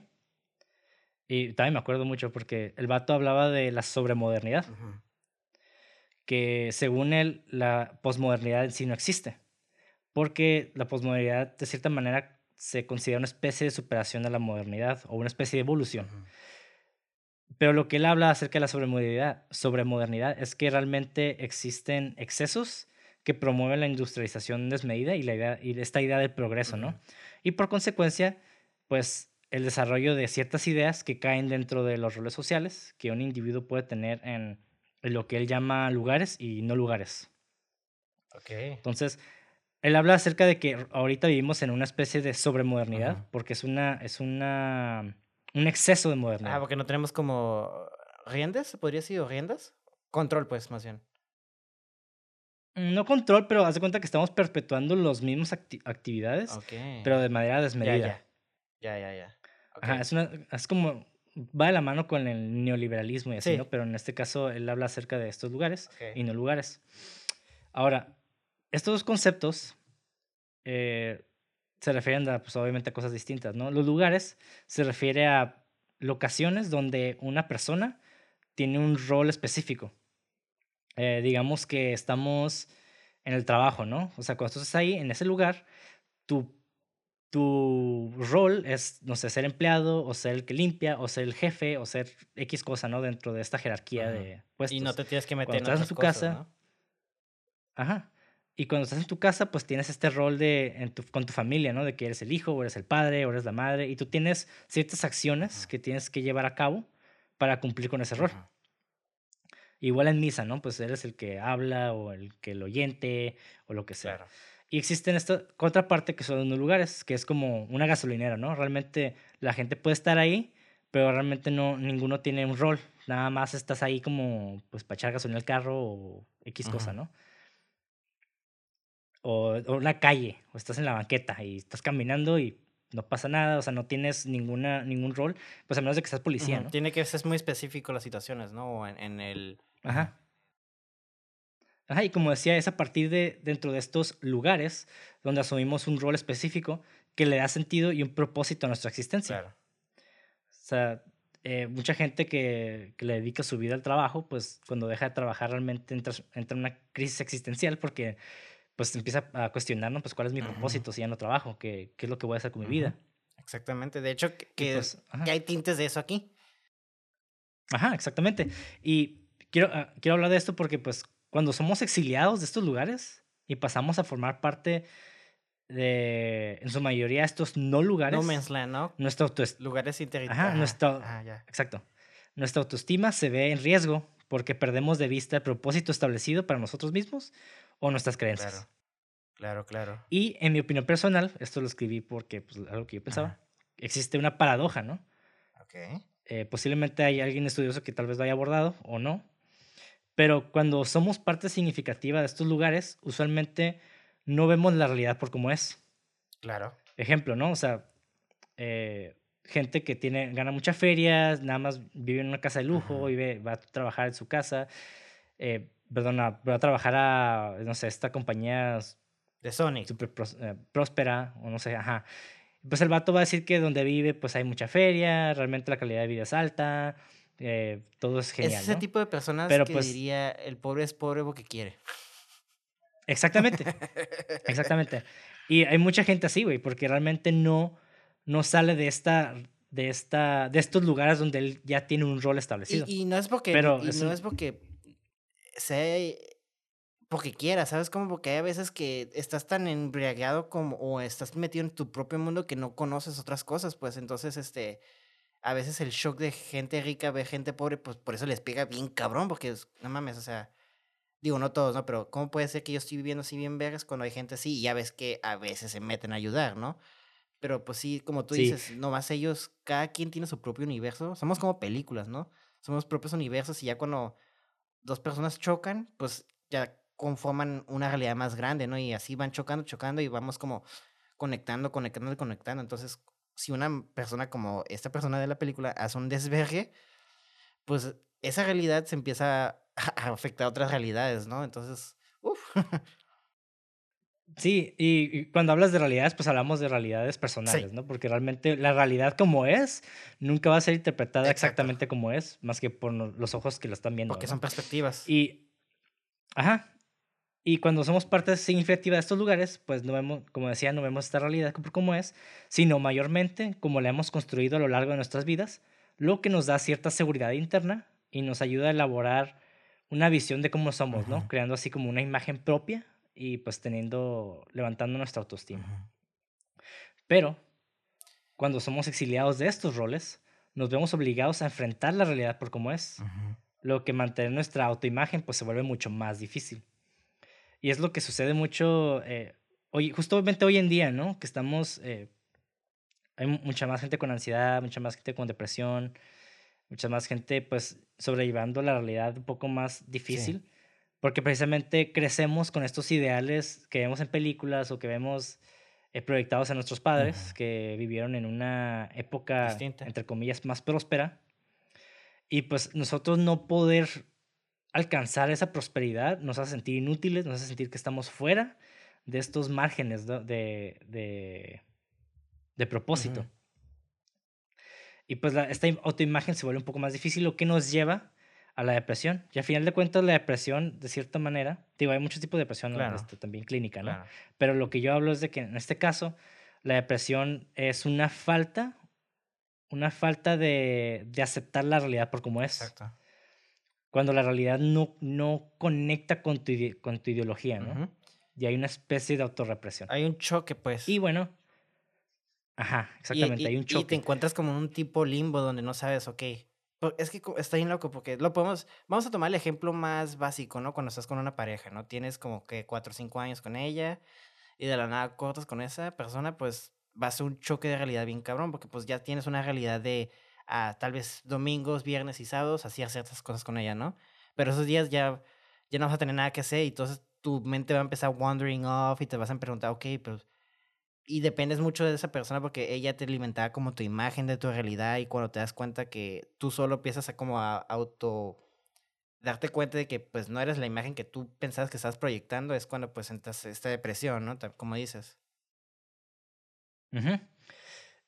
y también me acuerdo mucho porque el vato hablaba de la sobremodernidad. Que según él, la posmodernidad en sí no existe. Porque la posmodernidad, de cierta manera, se considera una especie de superación de la modernidad o una especie de evolución. Pero lo que él habla acerca de la sobremodernidad, sobremodernidad es que realmente existen excesos que promueven la industrialización desmedida y, la idea, y esta idea del progreso, ¿no? Y por consecuencia, pues el desarrollo de ciertas ideas que caen dentro de los roles sociales que un individuo puede tener en, lo que él llama lugares y no lugares. Okay. Entonces, él habla acerca de que ahorita vivimos en una especie de sobremodernidad, porque es una, es una, un exceso de modernidad. Ah, porque no tenemos como riendas, podría ser, o riendas. Control, pues, más bien. No control, pero haz de cuenta que estamos perpetuando las mismas actividades, pero de manera desmedida. Ya, ya, ya es, una, es como, va de la mano con el neoliberalismo y así, ¿no? Pero en este caso él habla acerca de estos lugares y no lugares. Ahora, estos dos conceptos eh, se refieren a, pues, obviamente a cosas distintas, ¿no? Los lugares se refiere a locaciones donde una persona tiene un rol específico. Eh, digamos que estamos en el trabajo, ¿no? O sea, cuando estás ahí, en ese lugar, tu tu rol es, no sé, ser empleado o ser el que limpia o ser el jefe o ser X cosa, ¿no? Dentro de esta jerarquía de puestos. Y no te tienes que meter cuando en, estás en tu casa. Ajá. Y cuando estás en tu casa, pues tienes este rol de, en tu, con tu familia, ¿no? De que eres el hijo, o eres el padre, o eres la madre, y tú tienes ciertas acciones que tienes que llevar a cabo para cumplir con ese rol. Igual en misa, ¿no? Pues eres el que habla o el que lo oyente o lo que sea. Claro. Y existen esta contraparte que son los lugares, que es como una gasolinera, ¿no? Realmente la gente puede estar ahí, pero realmente no, ninguno tiene un rol nada más estás ahí como, pues, para echar gasolina al carro o X cosa, ¿no? O, o una calle, o estás en la banqueta y estás caminando y no pasa nada, o sea, no tienes ninguna, ningún rol, pues a menos de que seas policía, ¿no? Tiene que ser muy específico las situaciones, ¿no? En, en el... Ajá. Ajá, y como decía, es a partir de dentro de estos lugares donde asumimos un rol específico que le da sentido y un propósito a nuestra existencia. Claro. O sea, eh, mucha gente que, que, le dedica su vida al trabajo, pues cuando deja de trabajar realmente entra, entra en una crisis existencial porque pues empieza a cuestionarnos, pues cuál es mi propósito si ya no trabajo, ¿Qué, qué es lo que voy a hacer con mi vida. Exactamente, de hecho, que, pues, que, hay tintes de eso aquí. Ajá, exactamente. Y quiero, ah, quiero hablar de esto porque pues cuando somos exiliados de estos lugares y pasamos a formar parte de, en su mayoría, estos no lugares. No man's land, ¿no? Nuestra autoestima. Lugares Ajá, nuestra, Exacto. Nuestra autoestima se ve en riesgo porque perdemos de vista el propósito establecido para nosotros mismos o nuestras creencias. Claro, claro. Y en mi opinión personal, esto lo escribí porque pues, algo que yo pensaba, existe una paradoja, ¿no? Ok. Eh, posiblemente hay alguien estudioso que tal vez lo haya abordado o no, pero cuando somos parte significativa de estos lugares, usualmente no vemos la realidad por cómo es. Claro. Ejemplo, ¿no? O sea, eh, gente que tiene, gana muchas ferias, nada más vive en una casa de lujo, y va a trabajar en su casa, eh, perdona, va a trabajar a, no sé, esta compañía de Sony. Súper eh, próspera, o no sé, ajá. Pues el vato va a decir que donde vive, pues hay mucha feria, realmente la calidad de vida es alta, eh, todo es genial. Es ese tipo de personas que pues diría, el pobre es pobre porque quiere. Exactamente, exactamente. Y hay mucha gente así, güey, porque realmente no, no sale de esta de esta de estos lugares donde él ya tiene un rol establecido. Y, no es porque Pero y no es porque sea porque quiera, ¿sabes? Como porque hay veces que estás tan embriagado como o estás metido en tu propio mundo que no conoces otras cosas, pues entonces este a veces el shock de gente rica ver gente pobre, pues por eso les pega bien cabrón, porque no mames, o sea, digo, no todos, ¿no? Pero ¿cómo puede ser que yo estoy viviendo así bien vergas cuando hay gente así? Y ya ves que a veces se meten a ayudar, ¿no? Pero pues sí, como tú dices, nomás ellos, cada quien tiene su propio universo. Somos como películas, ¿no? Somos propios universos y ya cuando dos personas chocan, pues ya conforman una realidad más grande, ¿no? Y así van chocando, chocando y vamos como conectando, conectando y conectando. Entonces, si una persona como esta persona de la película hace un desvergue, pues esa realidad se empieza a afectar a otras realidades, ¿no? Entonces, uff. Sí, y, cuando hablas de realidades, pues hablamos de realidades personales, ¿no? Porque realmente la realidad como es nunca va a ser interpretada exactamente como es, más que por los ojos que lo están viendo. Porque son perspectivas. Y, ajá. Y cuando somos parte significativa de estos lugares, pues no vemos, como decía, no vemos esta realidad como, es, sino mayormente como la hemos construido a lo largo de nuestras vidas, lo que nos da cierta seguridad interna y nos ayuda a elaborar una visión de cómo somos, ¿no? Creando así como una imagen propia y pues teniendo, levantando nuestra autoestima. Pero cuando somos exiliados de estos roles, nos vemos obligados a enfrentar la realidad por cómo es, lo que mantener nuestra autoimagen pues se vuelve mucho más difícil. Y es lo que sucede mucho, eh, hoy, justamente hoy en día, ¿no? Que estamos, eh, hay mucha más gente con ansiedad, mucha más gente con depresión, mucha más gente pues sobrellevando la realidad un poco más difícil. Porque precisamente crecemos con estos ideales que vemos en películas o que vemos eh, proyectados en nuestros padres, que vivieron en una época, entre comillas, más próspera. Y pues nosotros no poder alcanzar esa prosperidad nos hace sentir inútiles, nos hace sentir que estamos fuera de estos márgenes de, de, de, propósito. Y pues la, esta autoimagen se vuelve un poco más difícil, lo que nos lleva a la depresión. Y al final de cuentas, la depresión, de cierta manera, digo, hay muchos tipos de depresión este, también clínica, ¿no? Pero lo que yo hablo es de que en este caso, la depresión es una falta, una falta de, de aceptar la realidad por como es. Exacto. Cuando la realidad no, no conecta con tu, con tu ideología, ¿no? Y hay una especie de autorrepresión. Hay un choque, pues. Y bueno, Ajá, exactamente, hay un choque. Y te encuentras como en un tipo limbo donde no sabes, ok, es que está bien loco porque lo podemos, vamos a tomar el ejemplo más básico, ¿no? Cuando estás con una pareja, ¿no? Tienes como que cuatro o cinco años con ella y de la nada cortas con esa persona, pues va a ser un choque de realidad bien cabrón porque pues ya tienes una realidad de a tal vez domingos, viernes y sábados, hacía ciertas cosas con ella, ¿no? Pero esos días ya, ya no vas a tener nada que hacer y entonces tu mente va a empezar wandering off y te vas a preguntar, ok, pero... Y dependes mucho de esa persona porque ella te alimentaba como tu imagen de tu realidad y cuando te das cuenta que tú solo empiezas a como auto darte cuenta de que pues no eres la imagen que tú pensabas que estabas proyectando es cuando pues entras esta depresión, ¿no? Como dices.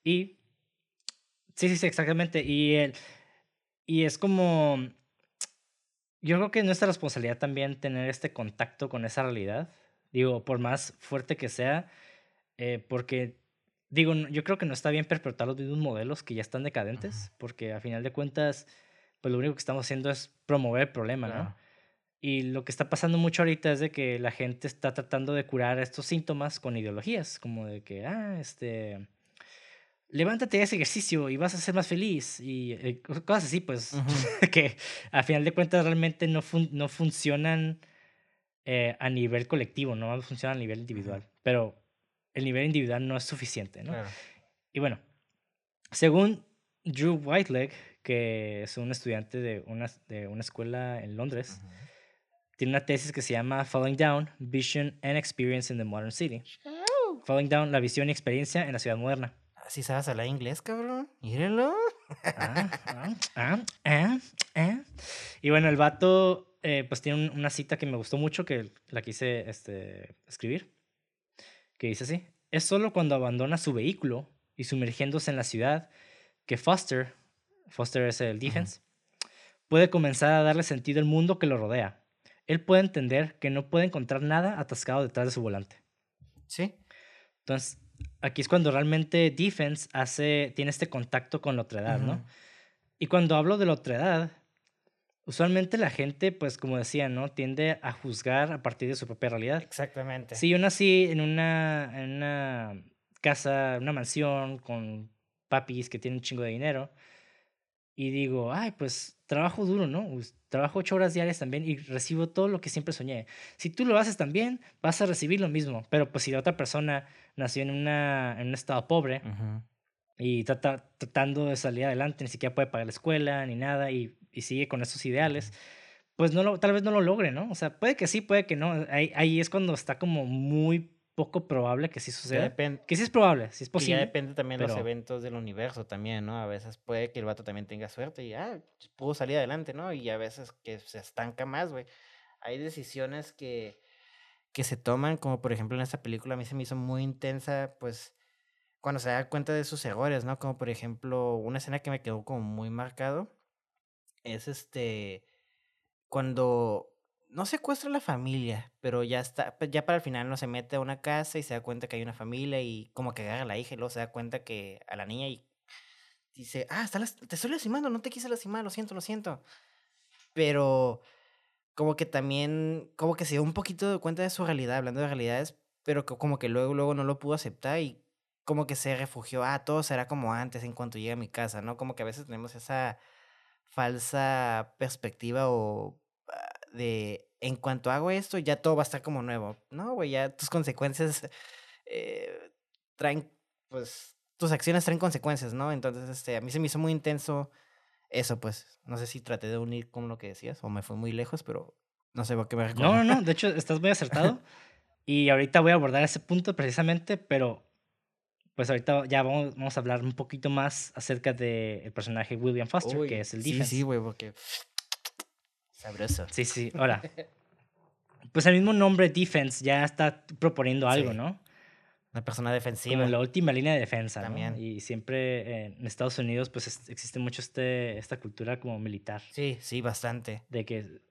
Y sí, sí, sí, exactamente. Y, el, y es como, yo creo que es nuestra responsabilidad también tener este contacto con esa realidad. Digo, por más fuerte que sea, eh, porque, digo, yo creo que no está bien perpetuar los mismos modelos que ya están decadentes, porque a final de cuentas, pues lo único que estamos haciendo es promover el problema, ¿no? Y lo que está pasando mucho ahorita es de que la gente está tratando de curar estos síntomas con ideologías, como de que, ah, este, levántate a ese ejercicio y vas a ser más feliz y eh, cosas así, pues, que a final de cuentas realmente no, no funcionan eh, a nivel colectivo, no funcionan a nivel individual, pero el nivel individual no es suficiente, ¿no? Y bueno, según Drew Whiteleg, que es un estudiante de una, de una escuela en Londres, tiene una tesis que se llama Falling Down, Vision and Experience in the Modern City. Falling Down, la visión y experiencia en la ciudad moderna. Si sabes hablar inglés, cabrón. Mírenlo. Ah, ah, ah, ah, y bueno, el vato eh, pues tiene una cita que me gustó mucho, que la quise este, escribir, que dice así. Es solo cuando abandona su vehículo y sumergiéndose en la ciudad que Foster, Foster es el defense, puede comenzar a darle sentido al mundo que lo rodea. Él puede entender que no puede encontrar nada atascado detrás de su volante. Sí. Entonces, aquí es cuando realmente defense hace, tiene este contacto con la otra edad, ¿no? Y cuando hablo de la otra edad, usualmente la gente, pues como decía, ¿no? Tiende a juzgar a partir de su propia realidad. Exactamente. Si yo nací en una, en una casa, una mansión con papis que tienen un chingo de dinero y digo, ay, pues trabajo duro, ¿no? Trabajo ocho horas diarias también y recibo todo lo que siempre soñé. Si tú lo haces también, vas a recibir lo mismo. Pero pues si la otra persona nació en, una, en un estado pobre y trata, tratando de salir adelante, ni siquiera puede pagar la escuela ni nada y, y sigue con esos ideales, pues no lo, tal vez no lo logre, ¿no? O sea, puede que sí, puede que no. Ahí, ahí es cuando está como muy poco probable que sí suceda. que sí es probable, sí es posible. Y ya depende también de los eventos del universo también, ¿no? A veces puede que el vato también tenga suerte y, ah, pudo salir adelante, ¿no? Y a veces que se estanca más, güey. Hay decisiones que que se toman, como por ejemplo en esta película a mí se me hizo muy intensa, pues cuando se da cuenta de sus errores, ¿no? Como por ejemplo una escena que me quedó como muy marcado, es este, cuando no secuestra a la familia, pero ya está, ya para el final no se mete a una casa y se da cuenta que hay una familia y como que agarra a la hija y luego se da cuenta que a la niña y dice, ah, te estoy lastimando, no te quise lastimar, lo siento, lo siento. Pero como que también, como que se dio un poquito de cuenta de su realidad, hablando de realidades, pero que como que luego, luego no lo pudo aceptar y como que se refugió, ah, todo será como antes en cuanto llegue a mi casa, ¿no? Como que a veces tenemos esa falsa perspectiva o ah, de, en cuanto hago esto, ya todo va a estar como nuevo. No, güey, ya tus consecuencias eh, traen, pues, tus acciones traen consecuencias, ¿no? Entonces, este, a mí se me hizo muy intenso eso, pues, no sé si traté de unir con lo que decías o me fue muy lejos, pero no sé por qué me recuerdo. No, no, no, de hecho estás muy acertado. y ahorita voy a abordar ese punto precisamente, pero pues ahorita ya vamos, vamos a hablar un poquito más acerca del personaje William Foster, que es el defense. Sí, sí, güey, porque... Sabroso. Sí, sí, ahora. Pues el mismo nombre defense ya está proponiendo algo, ¿no? Una persona defensiva. Como la última línea de defensa, También. Y siempre en Estados Unidos, pues existe mucho este, esta cultura como militar. Sí, sí, bastante. De que,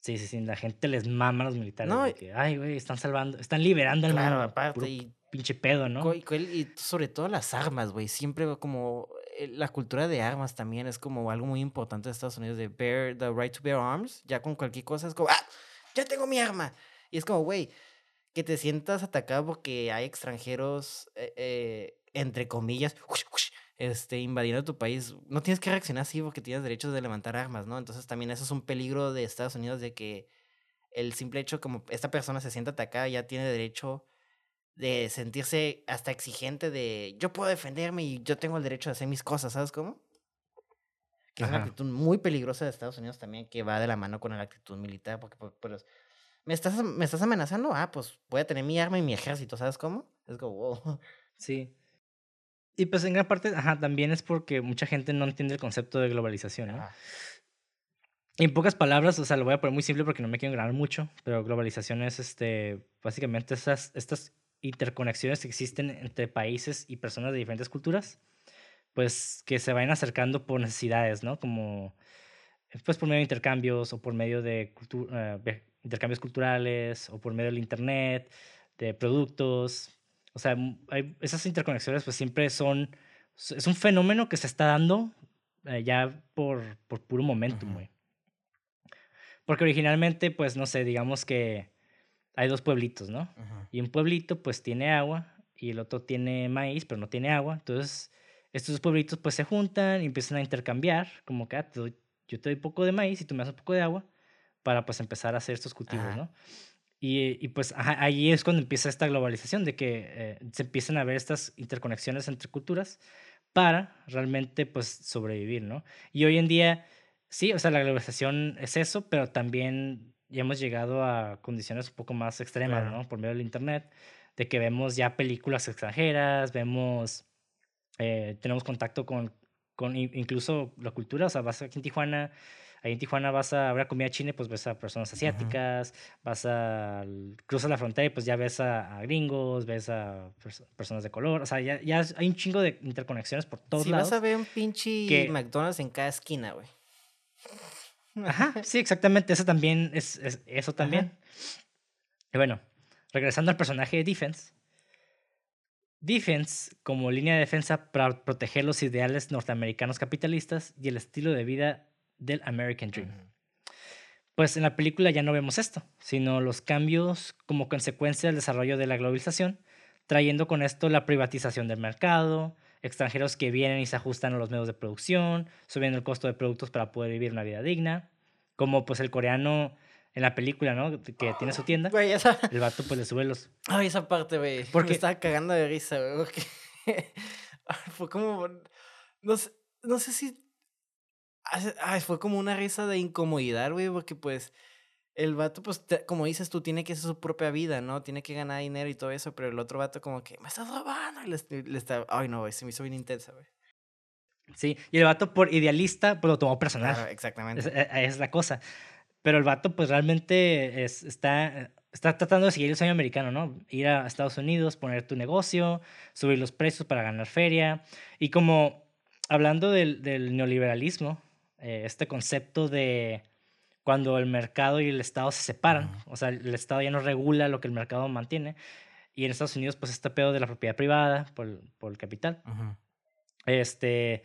sí, sí, sí, la gente les mama a los militares. No, de que, ay, güey, están salvando, están liberando al claro, aparte. y, pinche pedo, ¿no? Y, y sobre todo las armas, güey. Siempre como eh, la cultura de armas también es como algo muy importante de Estados Unidos, de bear, the right to bear arms. Ya con cualquier cosa es como, ah, ya tengo mi arma. Y es como, güey que te sientas atacado porque hay extranjeros, eh, eh, entre comillas, este, invadiendo tu país, no tienes que reaccionar así porque tienes derechos de levantar armas, ¿no? Entonces también eso es un peligro de Estados Unidos de que el simple hecho como esta persona se sienta atacada ya tiene derecho de sentirse hasta exigente de yo puedo defenderme y yo tengo el derecho de hacer mis cosas, ¿sabes cómo? que es una actitud muy peligrosa de Estados Unidos también, que va de la mano con la actitud militar, porque pues, pues ¿me, estás, ¿me estás amenazando? Ah, pues voy a tener mi arma y mi ejército, ¿sabes cómo? Es como, wow. Sí. Y pues en gran parte, ajá, también es porque mucha gente no entiende el concepto de globalización, ¿no? En pocas palabras, o sea, lo voy a poner muy simple porque no me quiero ganar mucho, pero globalización es este, básicamente esas, estas interconexiones que existen entre países y personas de diferentes culturas, pues que se vayan acercando por necesidades, ¿no? Como, pues por medio de intercambios o por medio de uh, intercambios culturales o por medio del Internet, de productos. O sea, hay, esas interconexiones pues siempre son, es un fenómeno que se está dando uh, ya por, por puro momentum, güey. Porque originalmente, pues, no sé, digamos que hay dos pueblitos, ¿no? Y un pueblito, pues, tiene agua y el otro tiene maíz, pero no tiene agua. Entonces, estos dos pueblitos, pues, se juntan y empiezan a intercambiar, como que ah, yo te doy poco de maíz y tú me das un poco de agua para, pues, empezar a hacer estos cultivos, ¿no? Y, y, pues ahí es cuando empieza esta globalización, de que eh, se empiezan a ver estas interconexiones entre culturas para realmente, pues, sobrevivir, ¿no? Y hoy en día Sí, o sea, la globalización es eso, pero también ya hemos llegado a condiciones un poco más extremas, ¿no? Por medio del Internet, de que vemos ya películas extranjeras, vemos, eh, tenemos contacto con, con incluso la cultura, o sea, vas aquí en Tijuana, ahí en Tijuana vas a ver comida china, pues ves a personas asiáticas, vas a cruzas la frontera y pues ya ves a, gringos, ves a personas de color, o sea, ya, ya, hay un chingo de interconexiones por todos lados. Si vas a ver un pinche McDonald's en cada esquina, güey. Ajá, sí, exactamente. Eso también es, eso también. Y bueno, regresando al personaje de Defense. Defense, como línea de defensa para proteger los ideales norteamericanos capitalistas y el estilo de vida del American Dream. Pues en la película ya no vemos esto, sino los cambios como consecuencia del desarrollo de la globalización, trayendo con esto la privatización del mercado, extranjeros que vienen y se ajustan a los medios de producción, subiendo el costo de productos para poder vivir una vida digna, como pues el coreano en la película, ¿no? Que tiene su tienda. Güey, esa... El vato pues le sube los... Ay, esa parte, güey. Porque... Me estaba cagando de risa, güey. Porque... fue como... No sé, no sé si... Ay, fue como una risa de incomodidad, güey, porque pues el vato, pues, como dices tú, tiene que hacer su propia vida, ¿no? Tiene que ganar dinero y todo eso, pero el otro vato como que, me estás robando. Y le, está, ay, no, güey, se me hizo bien intensa, güey. Sí, y el vato por idealista, pues lo tomó personal. Claro, exactamente. Es, e, es, la cosa. Pero el vato, pues realmente es, está, está tratando de seguir el sueño americano, ¿no? Ir a Estados Unidos, poner tu negocio, subir los precios para ganar feria. Y como hablando del, del neoliberalismo, eh, este concepto de cuando el mercado y el Estado se separan. O sea, el Estado ya no regula lo que el mercado mantiene. Y en Estados Unidos, pues, este pedo de la propiedad privada por, por el capital. Este,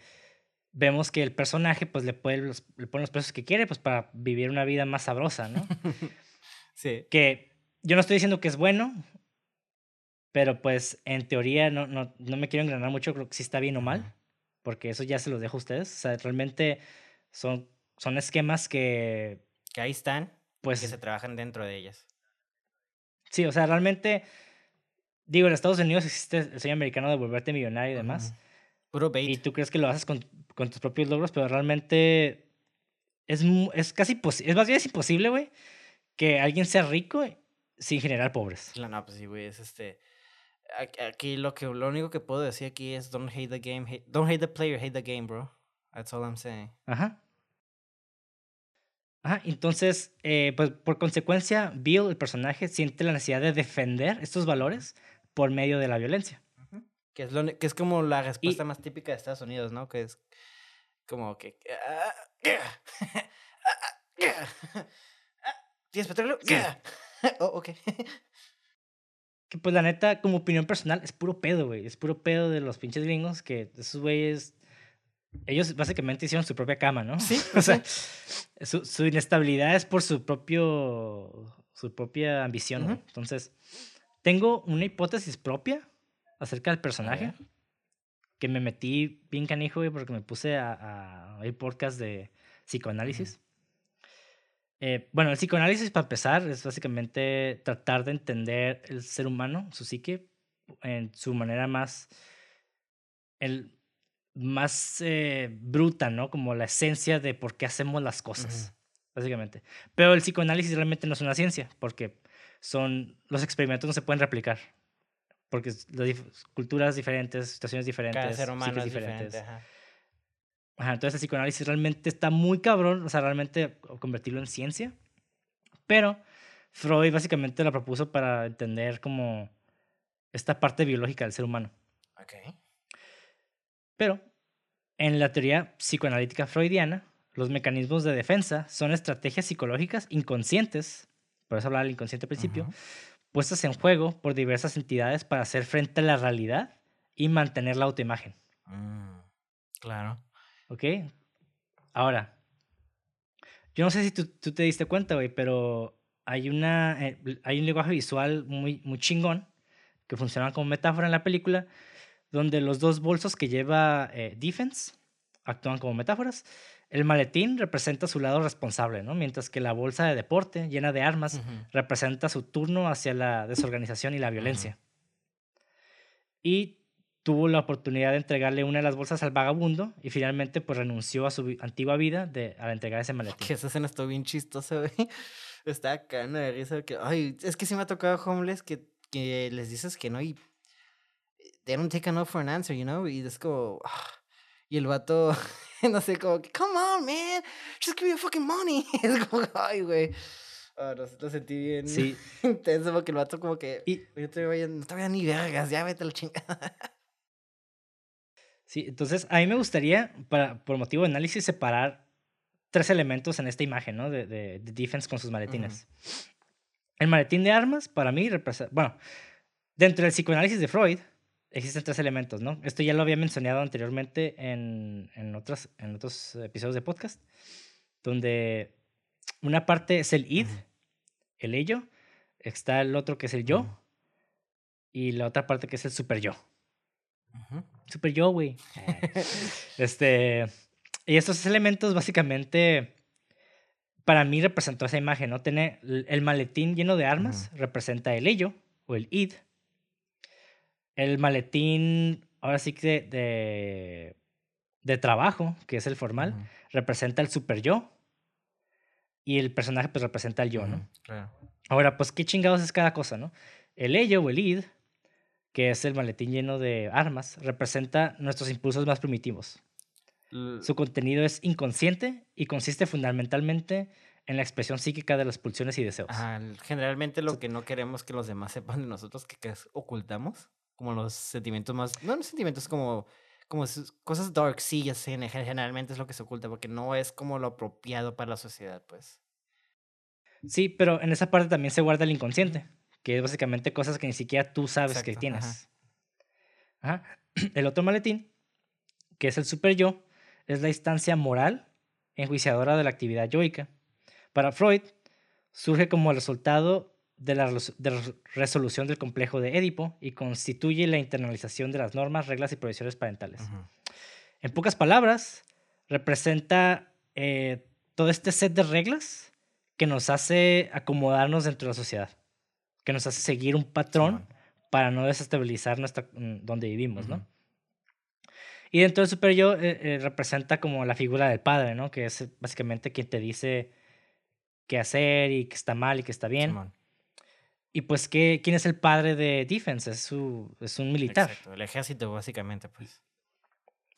vemos que el personaje, pues, le, puede, le pone los precios que quiere, pues, para vivir una vida más sabrosa, ¿no? sí. Que yo no estoy diciendo que es bueno, pero, pues, en teoría no, no, no me quiero engranar mucho, creo que sí está bien o mal, porque eso ya se los dejo a ustedes. O sea, realmente son, son esquemas que que ahí están, pues que se trabajan dentro de ellas. Sí, o sea, realmente, digo, en Estados Unidos existe el sueño americano de volverte millonario y demás. Puro bait. Y tú crees que lo haces con, con tus propios logros, pero realmente es, es casi es más bien es imposible, güey, que alguien sea rico sin generar pobres. No, pues sí, güey, es este aquí lo que lo único que puedo decir aquí es don't hate the game, don't hate the player, hate the game, bro. That's all I'm saying. Ajá. Ah, entonces, eh, pues por consecuencia, Bill, el personaje, siente la necesidad de defender estos valores por medio de la violencia. Que es, lo, que es como la respuesta más típica de Estados Unidos, ¿no? Que es como que... ¿Tienes petróleo? oh, ok. que pues la neta, como opinión personal, es puro pedo, güey. Es puro pedo de los pinches gringos que esos güeyes ellos básicamente hicieron su propia cama, ¿no? Sí. o sea, su, su, inestabilidad es por su propio, su propia ambición. Entonces, tengo una hipótesis propia acerca del personaje que me metí bien canijo, porque me puse a, a oír podcast de psicoanálisis. Eh, bueno, el psicoanálisis, para empezar, es básicamente tratar de entender el ser humano, su psique, en su manera más... El, más eh, bruta, ¿no? Como la esencia de por qué hacemos las cosas, básicamente. Pero el psicoanálisis realmente no es una ciencia, porque son los experimentos no se pueden replicar. Porque las culturas diferentes, situaciones diferentes, Cada ser humano es diferente. Ajá. Ajá, entonces el psicoanálisis realmente está muy cabrón, o sea, realmente convertirlo en ciencia. Pero Freud básicamente lo propuso para entender como esta parte biológica del ser humano. Ok. Pero en la teoría psicoanalítica freudiana, los mecanismos de defensa son estrategias psicológicas inconscientes, por eso hablaba del inconsciente al principio, puestas en juego por diversas entidades para hacer frente a la realidad y mantener la autoimagen. Mm, claro. ¿Ok? Ahora, yo no sé si tú, tú te diste cuenta, güey, pero hay, una, eh, hay un lenguaje visual muy, muy chingón que funciona como metáfora en la película, donde los dos bolsos que lleva eh, Defense actúan como metáforas. El maletín representa su lado responsable, ¿no? mientras que la bolsa de deporte, llena de armas, representa su turno hacia la desorganización y la violencia. Y tuvo la oportunidad de entregarle una de las bolsas al vagabundo y finalmente pues renunció a su antigua vida de, al entregar ese maletín. Que esa escena estuvo bien chistosa, güey. Está acá de risa que, ay, es que sí me ha tocado homeless que, que les dices que no y they don't take enough for an answer, you know? Y es como, ah, y el vato, no sé, como, come on, man, just give me fucking money. Es como, ay, güey. Oh, lo, sentí bien sí. intenso porque el vato como que, y, no te voy a, no te voy a ni vergas, ya vete a la chingada. Sí, entonces a mí me gustaría, para, por motivo de análisis, separar tres elementos en esta imagen, ¿no? De, de, Defense con sus maletines. El maletín de armas, para mí, representa. Bueno, dentro del psicoanálisis de Freud, existen tres elementos, ¿no? Esto ya lo había mencionado anteriormente en, en, otros, en otros episodios de podcast, donde una parte es el id, el ello, está el otro que es el yo, y la otra parte que es el super yo. Super yo, güey. este. Y estos elementos, básicamente, para mí representó esa imagen, ¿no? Tiene el maletín lleno de armas, representa el ello o el id. El maletín, ahora sí que de, de, trabajo, que es el formal, representa el super yo. Y el personaje, pues, representa el yo, ¿no? Ahora, pues, ¿qué chingados es cada cosa, no? El ello o el id que es el maletín lleno de armas, representa nuestros impulsos más primitivos. Su contenido es inconsciente y consiste fundamentalmente en la expresión psíquica de las pulsiones y deseos. generalmente lo que no queremos que los demás sepan de nosotros, que, que ocultamos, como los sentimientos más, no los sentimientos como, como cosas dark, sí, ya sé, generalmente es lo que se oculta, porque no es como lo apropiado para la sociedad, pues. Sí, pero en esa parte también se guarda el inconsciente que es básicamente cosas que ni siquiera tú sabes que tienes. El otro maletín, que es el super yo, es la instancia moral enjuiciadora de la actividad yoica. Para Freud, surge como el resultado de la, resolución del complejo de Édipo y constituye la internalización de las normas, reglas y prohibiciones parentales. En pocas palabras, representa eh, todo este set de reglas que nos hace acomodarnos dentro de la sociedad que nos hace seguir un patrón para no desestabilizar nuestra, mm, donde vivimos, ¿no? Y dentro del super yo eh, eh, representa como la figura del padre, ¿no? Que es básicamente quien te dice qué hacer y que está mal y que está bien. Y pues, ¿qué, ¿quién es el padre de Defense? Es, su, es un militar. Exacto, el ejército básicamente, pues.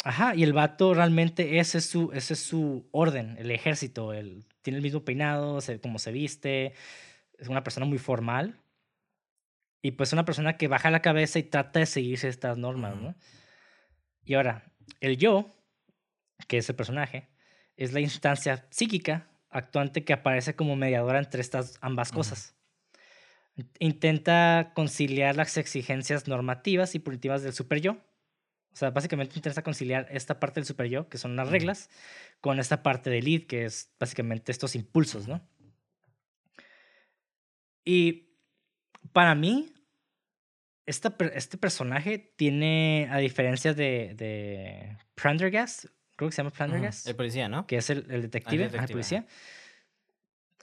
Ajá, y el vato realmente ese es su, ese es su orden, el ejército. El, tiene el mismo peinado, se, como se viste, es una persona muy formal. Y pues una persona que baja la cabeza y trata de seguirse estas normas, ¿no? Y ahora, el yo, que es el personaje, es la instancia psíquica actuante que aparece como mediadora entre estas ambas cosas. Intenta conciliar las exigencias normativas y punitivas del super yo. O sea, básicamente intenta conciliar esta parte del super yo, que son las reglas, con esta parte del id, que es básicamente estos impulsos, ¿no? Y para mí, este personaje tiene, a diferencia de, de Prendergast, creo que se llama Prendergast. El policía, ¿no? Que es el, el detective, el, policía.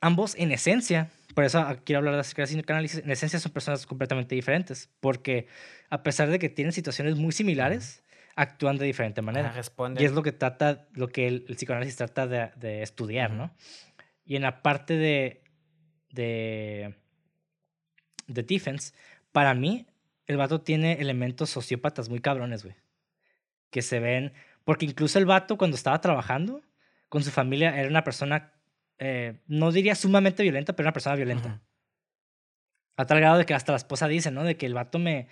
Ambos, en esencia, por eso quiero hablar de acerca análisis, en esencia son personas completamente diferentes, porque a pesar de que tienen situaciones muy similares, actúan de diferente manera. Y es lo que trata, lo que el, psicoanálisis trata de, estudiar, ¿no? Y en la parte de, de, de defense, para mí, el vato tiene elementos sociópatas muy cabrones, güey. Que se ven, porque incluso el vato cuando estaba trabajando con su familia era una persona, eh, no diría sumamente violenta, pero una persona violenta. A tal grado de que hasta la esposa dice, ¿no? De que el vato me,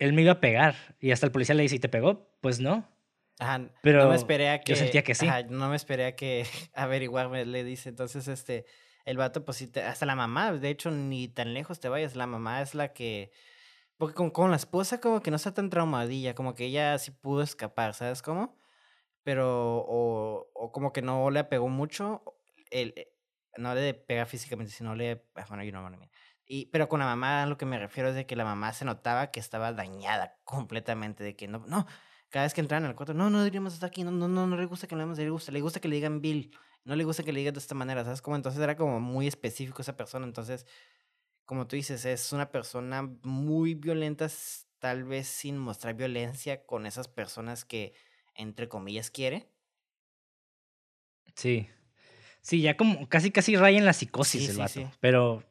él me iba a pegar. Y hasta el policía le dice, ¿y te pegó? Pues no. Ajá, pero no me esperé a que... Yo sentía que sí. no me esperé a que averiguarme, le dice. Entonces, este, el vato, pues sí, hasta la mamá, de hecho, ni tan lejos te vayas, la mamá es la que... Porque con, con la esposa como que no está tan traumadilla, como que ella sí pudo escapar, ¿sabes cómo? Pero, o, o como que no le apegó mucho, eh, no le pega físicamente, sino le... Ah, bueno, yo no, bueno, y, pero con la mamá lo que me refiero es de que la mamá se notaba que estaba dañada completamente, de que no, no, cada vez que entraban al cuarto, no, no diríamos hasta aquí, no, no, no, no le gusta que le le gusta, le gusta que le digan Bill, no le gusta que le digan de esta manera, ¿sabes? Como entonces era como muy específico esa persona, entonces, como tú dices, es una persona muy violenta, tal vez sin mostrar violencia con esas personas que, entre comillas, quiere. Sí. Sí, ya como casi casi raya en la psicosis el vato. Pero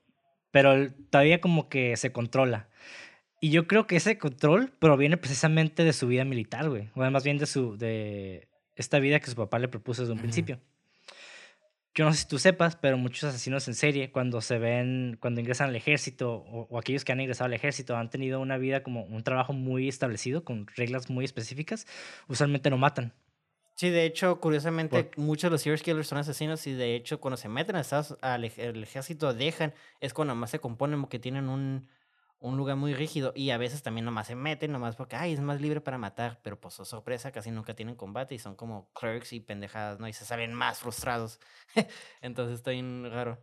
pero todavía como que se controla. Y yo creo que ese control proviene precisamente de su vida militar, güey. O más bien de, su, de esta vida que su papá le propuso desde un principio. Yo no sé si tú sepas, pero muchos asesinos en serie, cuando se ven, cuando ingresan al ejército, o, o, aquellos que han ingresado al ejército, han tenido una vida como un trabajo muy establecido, con reglas muy específicas, usualmente no matan. Sí, de hecho, curiosamente, muchos de los serial killers son asesinos y de hecho cuando se meten al, ejército dejan, es cuando más se componen porque tienen un, un lugar muy rígido y a veces también nomás se meten, nomás porque, ay, es más libre para matar, pero pues oh, sorpresa, casi nunca tienen combate y son como clerks y pendejadas, ¿no? Y se salen más frustrados. entonces está bien raro.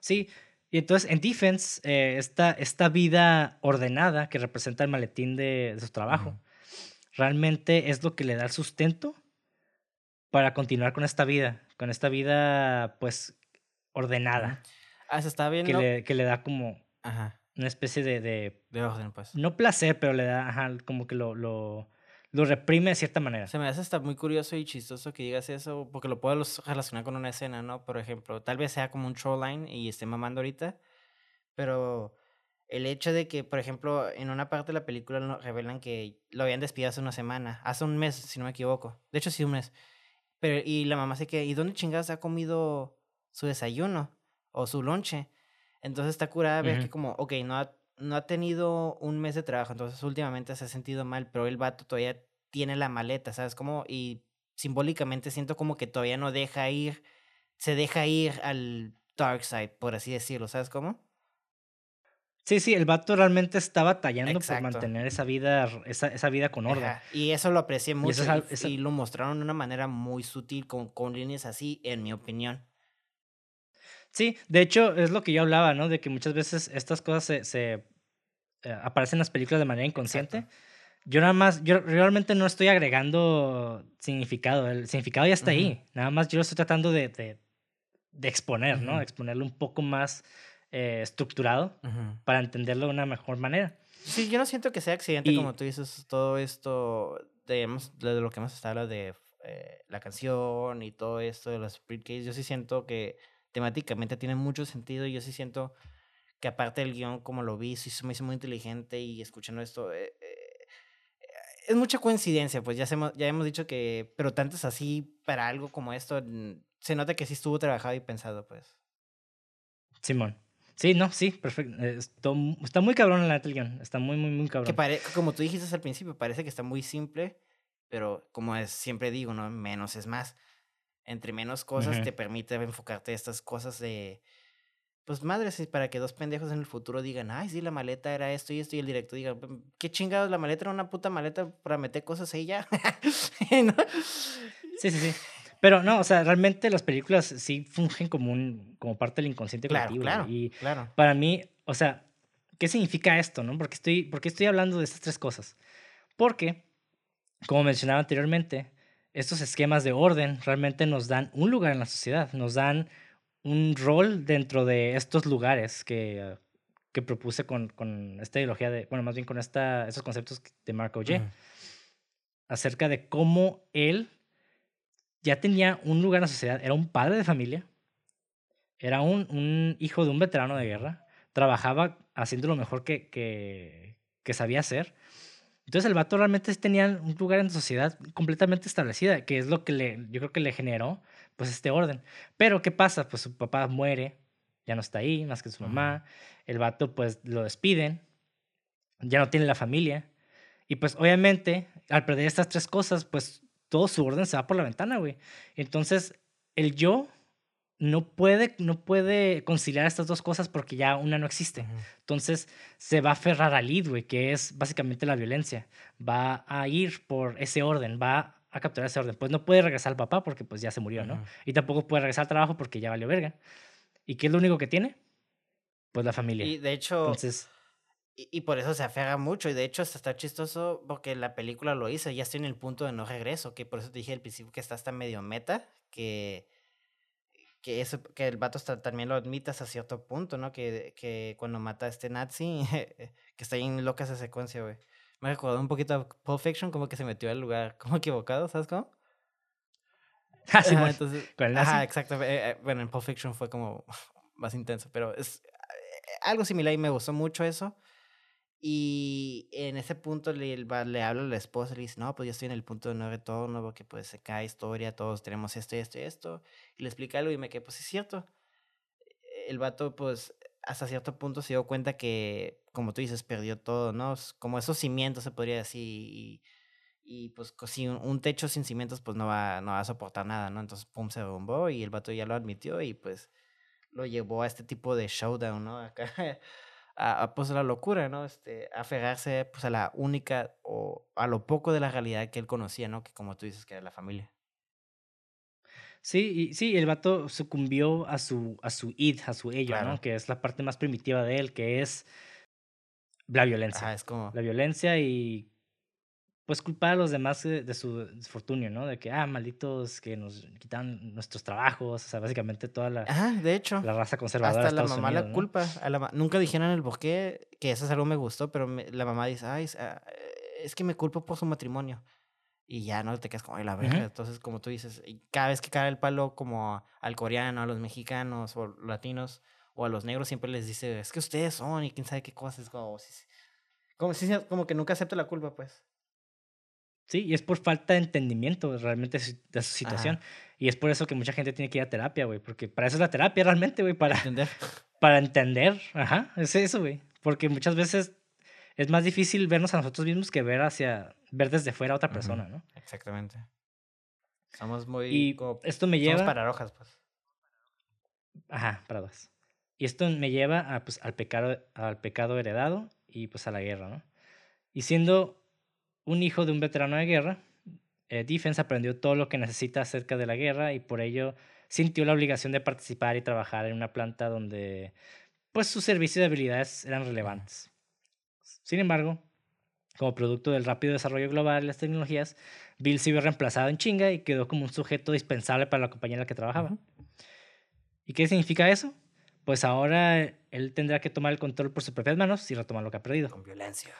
Sí, y entonces en Defense, eh, esta, esta vida ordenada que representa el maletín de, su trabajo realmente es lo que le da el sustento para continuar con esta vida, con esta vida pues ordenada. Ah, se está viendo. Que le, que le da como una especie de, de, de... orden, pues. No placer, pero le da, ajá, como que lo, lo, lo reprime de cierta manera. Se me hace hasta muy curioso y chistoso que digas eso, porque lo puedo relacionar con una escena, ¿no? Por ejemplo, tal vez sea como un troll line y esté mamando ahorita, pero el hecho de que, por ejemplo, en una parte de la película revelan que lo habían despedido hace una semana, hace un mes, si no me equivoco. De hecho, sí, un mes. Pero, y la mamá se queda, ¿y dónde chingados ha comido su desayuno o su lonche? Entonces está curada ver que como, ok, no ha, no ha tenido un mes de trabajo, entonces últimamente se ha sentido mal, pero el vato todavía tiene la maleta, ¿sabes? Como, y simbólicamente siento como que todavía no deja ir, se deja ir al dark side, por así decirlo, ¿sabes cómo? Sí, sí, el vato realmente está batallando por mantener esa vida, esa, esa vida con orden. Y eso lo aprecié mucho y, lo mostraron de una manera muy sutil, con, con líneas así, en mi opinión. Sí, de hecho, es lo que yo hablaba, ¿no? De que muchas veces estas cosas se, se eh, aparecen en las películas de manera inconsciente. Yo nada más, yo realmente no estoy agregando significado, el significado ya está ahí. Nada más yo lo estoy tratando de, de, de exponer, ¿no? Exponerlo un poco más eh, estructurado para entenderlo de una mejor manera. Sí, yo no siento que sea accidente, como tú dices, todo esto de, de lo que hemos estado de eh, la canción y todo esto de los split Yo sí siento que temáticamente tiene mucho sentido y yo sí siento que aparte del guion, como lo vi, sí me hizo muy inteligente y escuchando esto, eh, es mucha coincidencia, pues ya, hemos, ya hemos dicho que, pero tanto es así para algo como esto, se nota que sí estuvo trabajado y pensado, pues. Simón. Sí, no, sí, perfecto. está muy cabrón en la guion. Está muy, muy, muy cabrón. Que como tú dijiste al principio, parece que está muy simple, pero como es, siempre digo, ¿no? Menos es más. Entre menos cosas te permite enfocarte a estas cosas de. Pues madres, para que dos pendejos en el futuro digan, ay, sí, la maleta era esto y esto, y el director diga, qué chingados, la maleta era una puta maleta para meter cosas ahí ya. Sí, sí, sí. Pero no, o sea, realmente las películas sí fungen como, un, como parte del inconsciente colectivo. Claro, y claro. para mí, o sea, ¿qué significa esto, no? Porque estoy, porque estoy hablando de estas tres cosas. Porque, como mencionaba anteriormente, estos esquemas de orden realmente nos dan un lugar en la sociedad, nos dan un rol dentro de estos lugares que, que propuse con, con esta ideología de, bueno, más bien con esta, estos conceptos de Marco J. acerca de cómo él ya tenía un lugar en la sociedad, era un padre de familia, era un, un hijo de un veterano de guerra, trabajaba haciendo lo mejor que, que, que sabía hacer. Entonces el vato realmente tenía un lugar en la sociedad completamente establecida, que es lo que le, yo creo que le generó pues este orden. Pero ¿qué pasa? Pues su papá muere, ya no está ahí, más que su mamá. El vato pues lo despiden, ya no tiene la familia. Y pues obviamente al perder estas tres cosas, pues todo su orden se va por la ventana, güey. Entonces el yo no puede, no puede conciliar estas dos cosas porque ya una no existe. Entonces se va a aferrar al lead, güey, que es básicamente la violencia. Va a ir por ese orden, va a capturar ese orden. Pues no puede regresar al papá porque pues ya se murió, ¿no? Y tampoco puede regresar al trabajo porque ya valió verga. ¿Y qué es lo único que tiene? Pues la familia. Y de hecho... Entonces... Y, por eso se aferra mucho. Y de hecho, hasta está chistoso porque la película lo hizo. Ya estoy en el punto de no regreso. Que por eso te dije al principio que está hasta medio meta. Que que eso que el vato también lo admite hasta cierto punto, ¿no? Que, que cuando mata a este nazi, que está bien loca esa secuencia, güey. Me recordó un poquito a Pulp Fiction, como que se metió al lugar como equivocado, ¿sabes cómo? Ah, sí, entonces, ajá, exacto. Eh, eh, bueno, en Pulp Fiction fue como más intenso, pero es eh, algo similar y me gustó mucho eso. Y en ese punto le, le habla a la esposa le dice, no, pues ya estoy en el punto de no retorno, porque pues cae historia, todos tenemos esto y esto y esto. Y le explica algo y me quedé, pues es cierto. El vato, pues, hasta cierto punto se dio cuenta que, como tú dices, perdió todo, ¿no? Como esos cimientos, se podría decir. Y, y pues, si un, techo sin cimientos, pues no va, no va a soportar nada, ¿no? Entonces, pum, se derrumbó y el vato ya lo admitió y pues lo llevó a este tipo de showdown, ¿no? Acá a, pues la locura, ¿no? Este, aferrarse pues a la única o a lo poco de la realidad que él conocía, ¿no? Que como tú dices que era la familia. Sí, y, sí, el vato sucumbió a su, a su id, a su ello, ¿no? Que es la parte más primitiva de él, que es la violencia. Es como... La violencia y pues culpar a los demás de, su desfortunio, ¿no? De que, ah, malditos que nos quitan nuestros trabajos, o sea, básicamente toda la, Ajá, de hecho, la raza conservadora. Hasta la mamá la culpa. A la, nunca dijeron el porqué, que eso es algo que me gustó, pero la mamá dice, ay, ah, es, que me culpo por su matrimonio. Y ya no te quedas como, ay, la verga. Entonces, como tú dices, cada vez que cae el palo como al coreano, a los mexicanos o latinos o a los negros, siempre les dice, es que ustedes son y quién sabe qué cosas. Como, como, como que nunca acepta la culpa, pues. Sí, y es por falta de entendimiento realmente de su situación. Y es por eso que mucha gente tiene que ir a terapia, güey. Porque para eso es la terapia realmente, güey. Para entender. Para entender. Ajá, es eso, güey. Porque muchas veces es más difícil vernos a nosotros mismos que ver hacia, ver desde fuera a otra persona, ¿no? Exactamente. Somos muy... Y esto me lleva... Somos paradojas, pues. Ajá, paradojas. Y esto me lleva a, pues, al, pecado, al pecado heredado y pues a la guerra, ¿no? Y siendo un hijo de un veterano de guerra, eh, Defense aprendió todo lo que necesita acerca de la guerra y por ello sintió la obligación de participar y trabajar en una planta donde pues sus servicios y habilidades eran relevantes. Sin embargo, como producto del rápido desarrollo global de las tecnologías, Bill se vio reemplazado en chinga y quedó como un sujeto dispensable para la compañía en la que trabajaba. ¿Y qué significa eso? Pues ahora él tendrá que tomar el control por sus propias manos y retomar lo que ha perdido. Con violencia.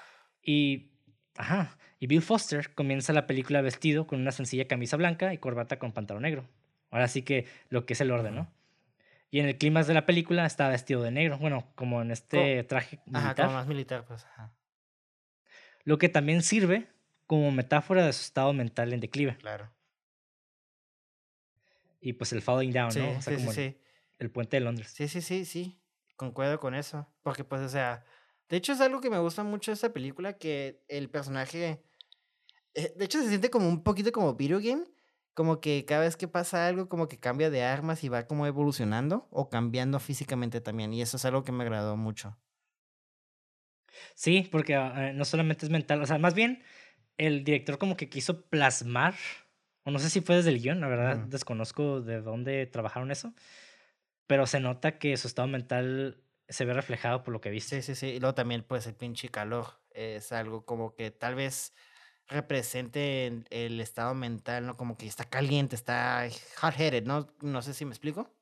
Y Ajá. Y Bill Foster comienza la película vestido con una sencilla camisa blanca y corbata con pantalón negro. Ahora sí que lo que es el orden, ¿no? Y en el clima de la película está vestido de negro. Bueno, como en este traje militar. Ajá, como más militar, pues. Lo que también sirve como metáfora de su estado mental en declive. Claro. Y pues el falling down, ¿no? O sea, como sí, el, el, puente de Londres. Sí, sí, sí, sí. Concuerdo con eso. Porque, pues, o sea, de hecho, es algo que me gusta mucho de esta película, que el personaje... Eh, de hecho, se siente como un poquito como video game. Como que cada vez que pasa algo, como que cambia de armas y va como evolucionando o cambiando físicamente también. Y eso es algo que me agradó mucho. Sí, porque eh, no solamente es mental, o sea, más bien el director como que quiso plasmar, o no sé si fue desde el guion, la verdad desconozco de dónde trabajaron eso, pero se nota que su estado mental se ve reflejado por lo que viste. Sí, sí, sí. Y luego también, pues, el pinche calor es algo como que tal vez represente el, estado mental, ¿no? Como que está caliente, está hard-headed, ¿no? No sé si me explico.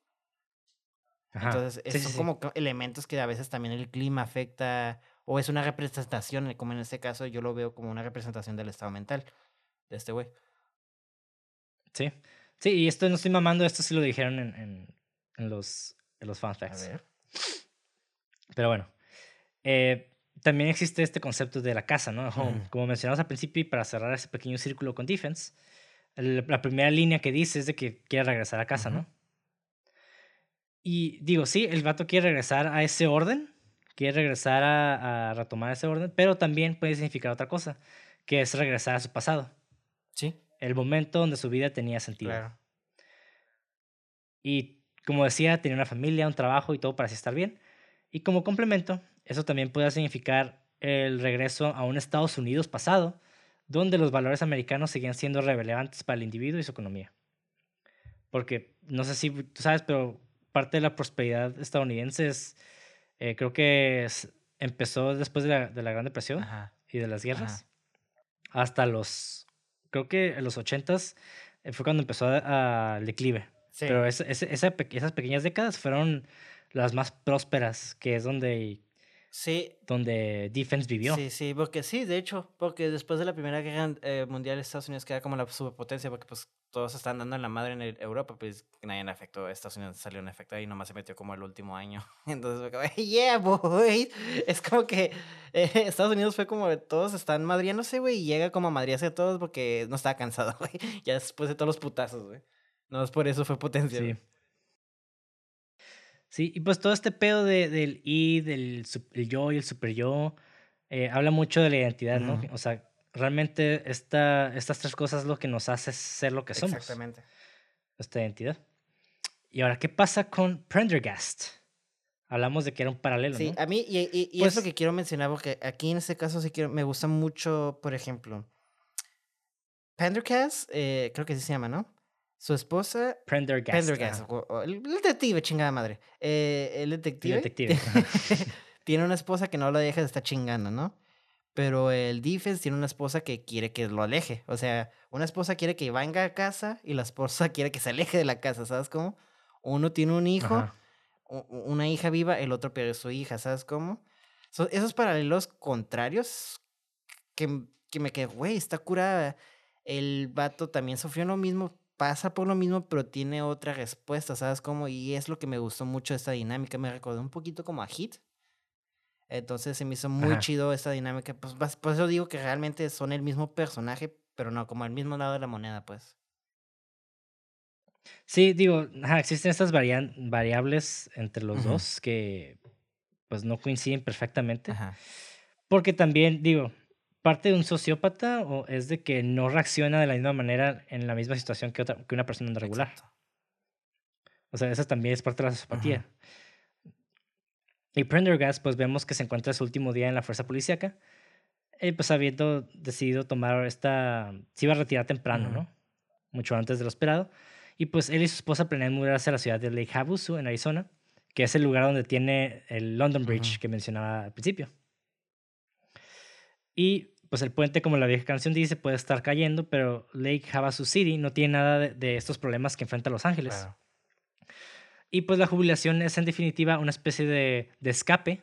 Entonces, son como elementos que a veces también el clima afecta, o es una representación, como en este caso yo lo veo como una representación del estado mental. de este güey. Sí. Sí, y esto no estoy mamando, esto sí lo dijeron en, en, en los, en los fan facts. A ver. Pero bueno. Eh, también existe este concepto de la casa, ¿no? Home. Como mencionamos al principio, y para cerrar ese pequeño círculo con defense, la primera línea que dice es de que quiere regresar a casa. ¿no? Y digo, sí, el vato quiere regresar a ese orden, quiere regresar a, a retomar ese orden, pero también puede significar otra cosa, que es regresar a su pasado, Sí, el momento donde su vida tenía sentido. claro. Y como decía, tenía una familia, un trabajo y todo para así estar bien. Y como complemento, eso también puede significar el regreso a un Estados Unidos pasado, donde los valores americanos seguían siendo relevantes para el individuo y su economía. Porque, no sé si tú sabes, pero parte de la prosperidad estadounidense es, eh, creo que es- empezó después de la, de la Gran Depresión Ajá. y de las guerras, hasta los, creo que en los 80s eh, fue cuando empezó a- a- el declive. Sí. Pero esa esas pequeñas décadas fueron las más prósperas, que es donde, sí, donde Defense vivió. Sí, sí, porque sí, de hecho, porque después de la Primera Guerra eh, Mundial Estados Unidos queda como la superpotencia porque pues todos están dando en la madre en el- Europa, pues nadie en efecto, Estados Unidos salió en efecto y nomás se metió como el último año. Entonces fue como, yeah, boy. Es como que eh, Estados Unidos fue como todos están madriándose, güey, y llega como a madriarse a todos porque no estaba cansado, güey. Ya después de todos los putazos, güey. No es por eso fue potencia. Sí. Sí, y pues todo este pedo de, del I, del el yo y el super yo, eh, habla mucho de la identidad, ¿no? O sea, realmente esta, estas tres cosas es lo que nos hace ser lo que somos. Exactamente. Esta identidad. Y ahora, ¿qué pasa con Prendergast? Hablamos de que era un paralelo, Sí, ¿no? a mí, y, y- y es lo Pues- que quiero mencionar, porque aquí en este caso sí quiero, me gusta mucho, por ejemplo, Pendergast, eh, creo que así se llama, ¿no? Su esposa, Prendergast. Pendergast, ajá. o- o el, detective, chingada madre. Eh, el detective, tiene una esposa que no lo deja de estar chingando, ¿no? Pero el defense tiene una esposa que quiere que lo aleje. O sea, una esposa quiere que venga a casa y la esposa quiere que se aleje de la casa, ¿sabes cómo? Uno tiene un hijo Ajá. una hija viva, el otro pierde su hija, ¿sabes cómo? So- esos paralelos contrarios que, que me quedé, güey, está curada. El vato también sufrió lo mismo, pasa por lo mismo, pero tiene otra respuesta, ¿sabes cómo? Y es lo que me gustó mucho esta dinámica, me recordó un poquito como a Hit. Entonces se me hizo muy Ajá. chido esta dinámica, pues por eso digo que realmente son el mismo personaje, pero no, como el mismo lado de la moneda, pues. Sí, digo, ajá, existen estas variables entre los dos que pues no coinciden perfectamente. Ajá. Porque también, digo, parte de un sociópata o es de que no reacciona de la misma manera en la misma situación que, otra, que una persona regular. exacto. O sea, esa también es parte de la sociopatía. Y Prendergast, pues vemos que se encuentra su último día en la fuerza policíaca. Y pues habiendo decidido tomar esta... Se iba a retirar temprano. ¿no? Mucho antes de lo esperado. Y pues él y su esposa planean mudarse a la ciudad de Lake Havasu, en Arizona, que es el lugar donde tiene el London Bridge que mencionaba al principio. Y pues el puente, como la vieja canción dice, puede estar cayendo, pero Lake Havasu City no tiene nada de, de estos problemas que enfrenta Los Ángeles. Claro. Y pues la jubilación es en definitiva una especie de, de escape,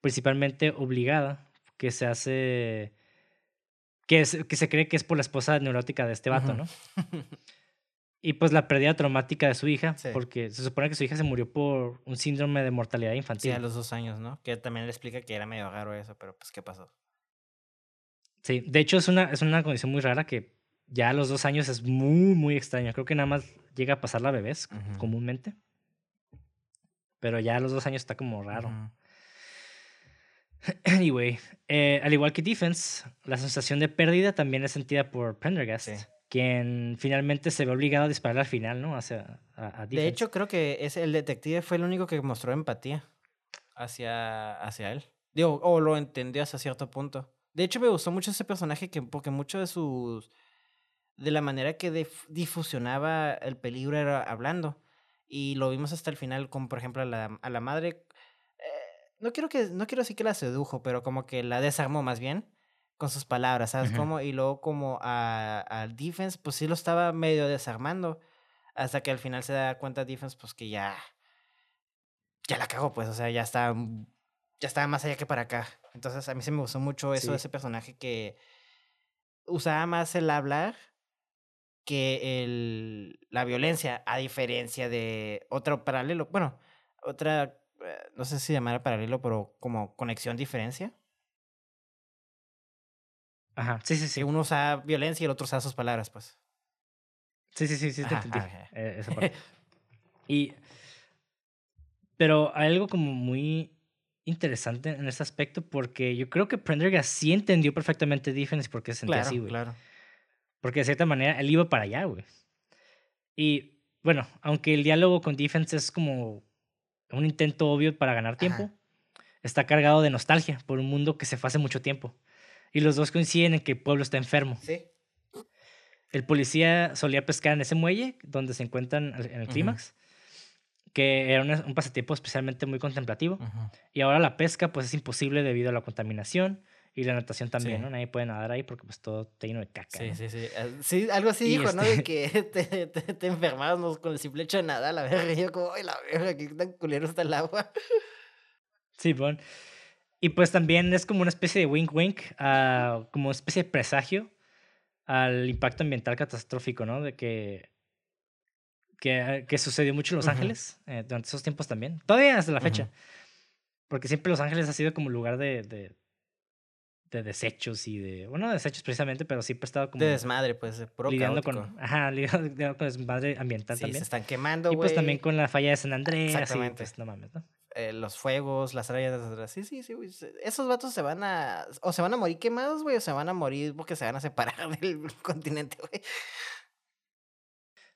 principalmente obligada, que se hace, que, es- que se cree que es por la esposa neurótica de este vato. ¿no? Y pues la pérdida traumática de su hija, Sí. porque se supone que su hija se murió por un síndrome de mortalidad Sí, infantil. a los dos años, ¿no? Que también le explica que era medio raro eso, pero pues, ¿qué pasó? Sí, de hecho es una, es una condición muy rara que ya a los dos años es muy, muy extraña. Creo que nada más llega a pasar a bebés comúnmente. Pero ya a los dos años está como raro. Anyway, eh, al igual que Defense, la sensación de pérdida también es sentida por Prendergast, Sí. quien finalmente se ve obligado a disparar al final, ¿no? Hacia a, a De hecho, creo que es el detective fue el único que mostró empatía hacia, hacia él. Digo, o lo entendió hasta cierto punto. De hecho, me gustó mucho ese personaje que, porque mucho de sus. de la manera que dif- difusionaba el peligro era hablando. Y lo vimos hasta el final, como por ejemplo a la, a la madre. eh, no quiero que. No quiero decir que la sedujo, pero como que la desarmó más bien. Con sus palabras, ¿sabes cómo? Y luego como a- al defense, pues sí lo estaba medio desarmando. Hasta que al final se da cuenta Defense, pues que ya. Ya la cagó, pues. O sea, ya está. Ya estaba más allá que para acá. Entonces a mí se me gustó mucho eso de ese personaje que. usaba más el hablar que el, la violencia, a diferencia de otro paralelo, bueno, otra, eh, no sé si llamar paralelo, pero como conexión diferencia. Ajá, sí, sí, sí. uno usa violencia y el otro usa sus palabras, pues. Sí, sí, sí, sí, te entendí. Eh, esa parte. y. Pero hay algo como muy interesante en ese aspecto porque yo creo que Prendergast sí entendió perfectamente Defense porque se sentía así, güey. Claro. Porque de cierta manera él iba para allá, güey. Y bueno, aunque el diálogo con Defense es como un intento obvio para ganar tiempo, está cargado de nostalgia por un mundo que se fue hace mucho tiempo. Y los dos coinciden en que el pueblo está enfermo. Sí. El policía solía pescar en ese muelle donde se encuentran en el clímax, que era un, pasatiempo especialmente muy contemplativo. Y ahora la pesca pues es imposible debido a la contaminación y la natación también, ¿no? Nadie puede nadar ahí porque pues todo está lleno de caca. Sí, sí, sí. Ah, sí, algo así dijo, ¿no? De este que te, te, enfermabas con el simple hecho de nada, la verga. Y yo como, ay, la verga, qué tan culero está el agua. Sí, bueno. Y pues también es como una especie de wink wink, uh, como una especie de presagio al impacto ambiental catastrófico, ¿no? De que, que, que sucedió mucho en Los Ángeles eh, durante esos tiempos también. Todavía hasta la fecha. Porque siempre Los Ángeles ha sido como lugar de, de, de desechos y de. Bueno, de desechos precisamente, pero siempre ha estado como. De desmadre, pues, puro lidiando con Ajá, lidiando con desmadre ambiental sí, también. Se están quemando, güey. Y pues también con la falla de San Andrés. Exactamente. pues, no mames, ¿no? Eh, los fuegos, las rayas, sí, sí, sí, Esos vatos se van a, o se van a morir quemados, güey, o se van a morir porque se van a separar del continente, güey.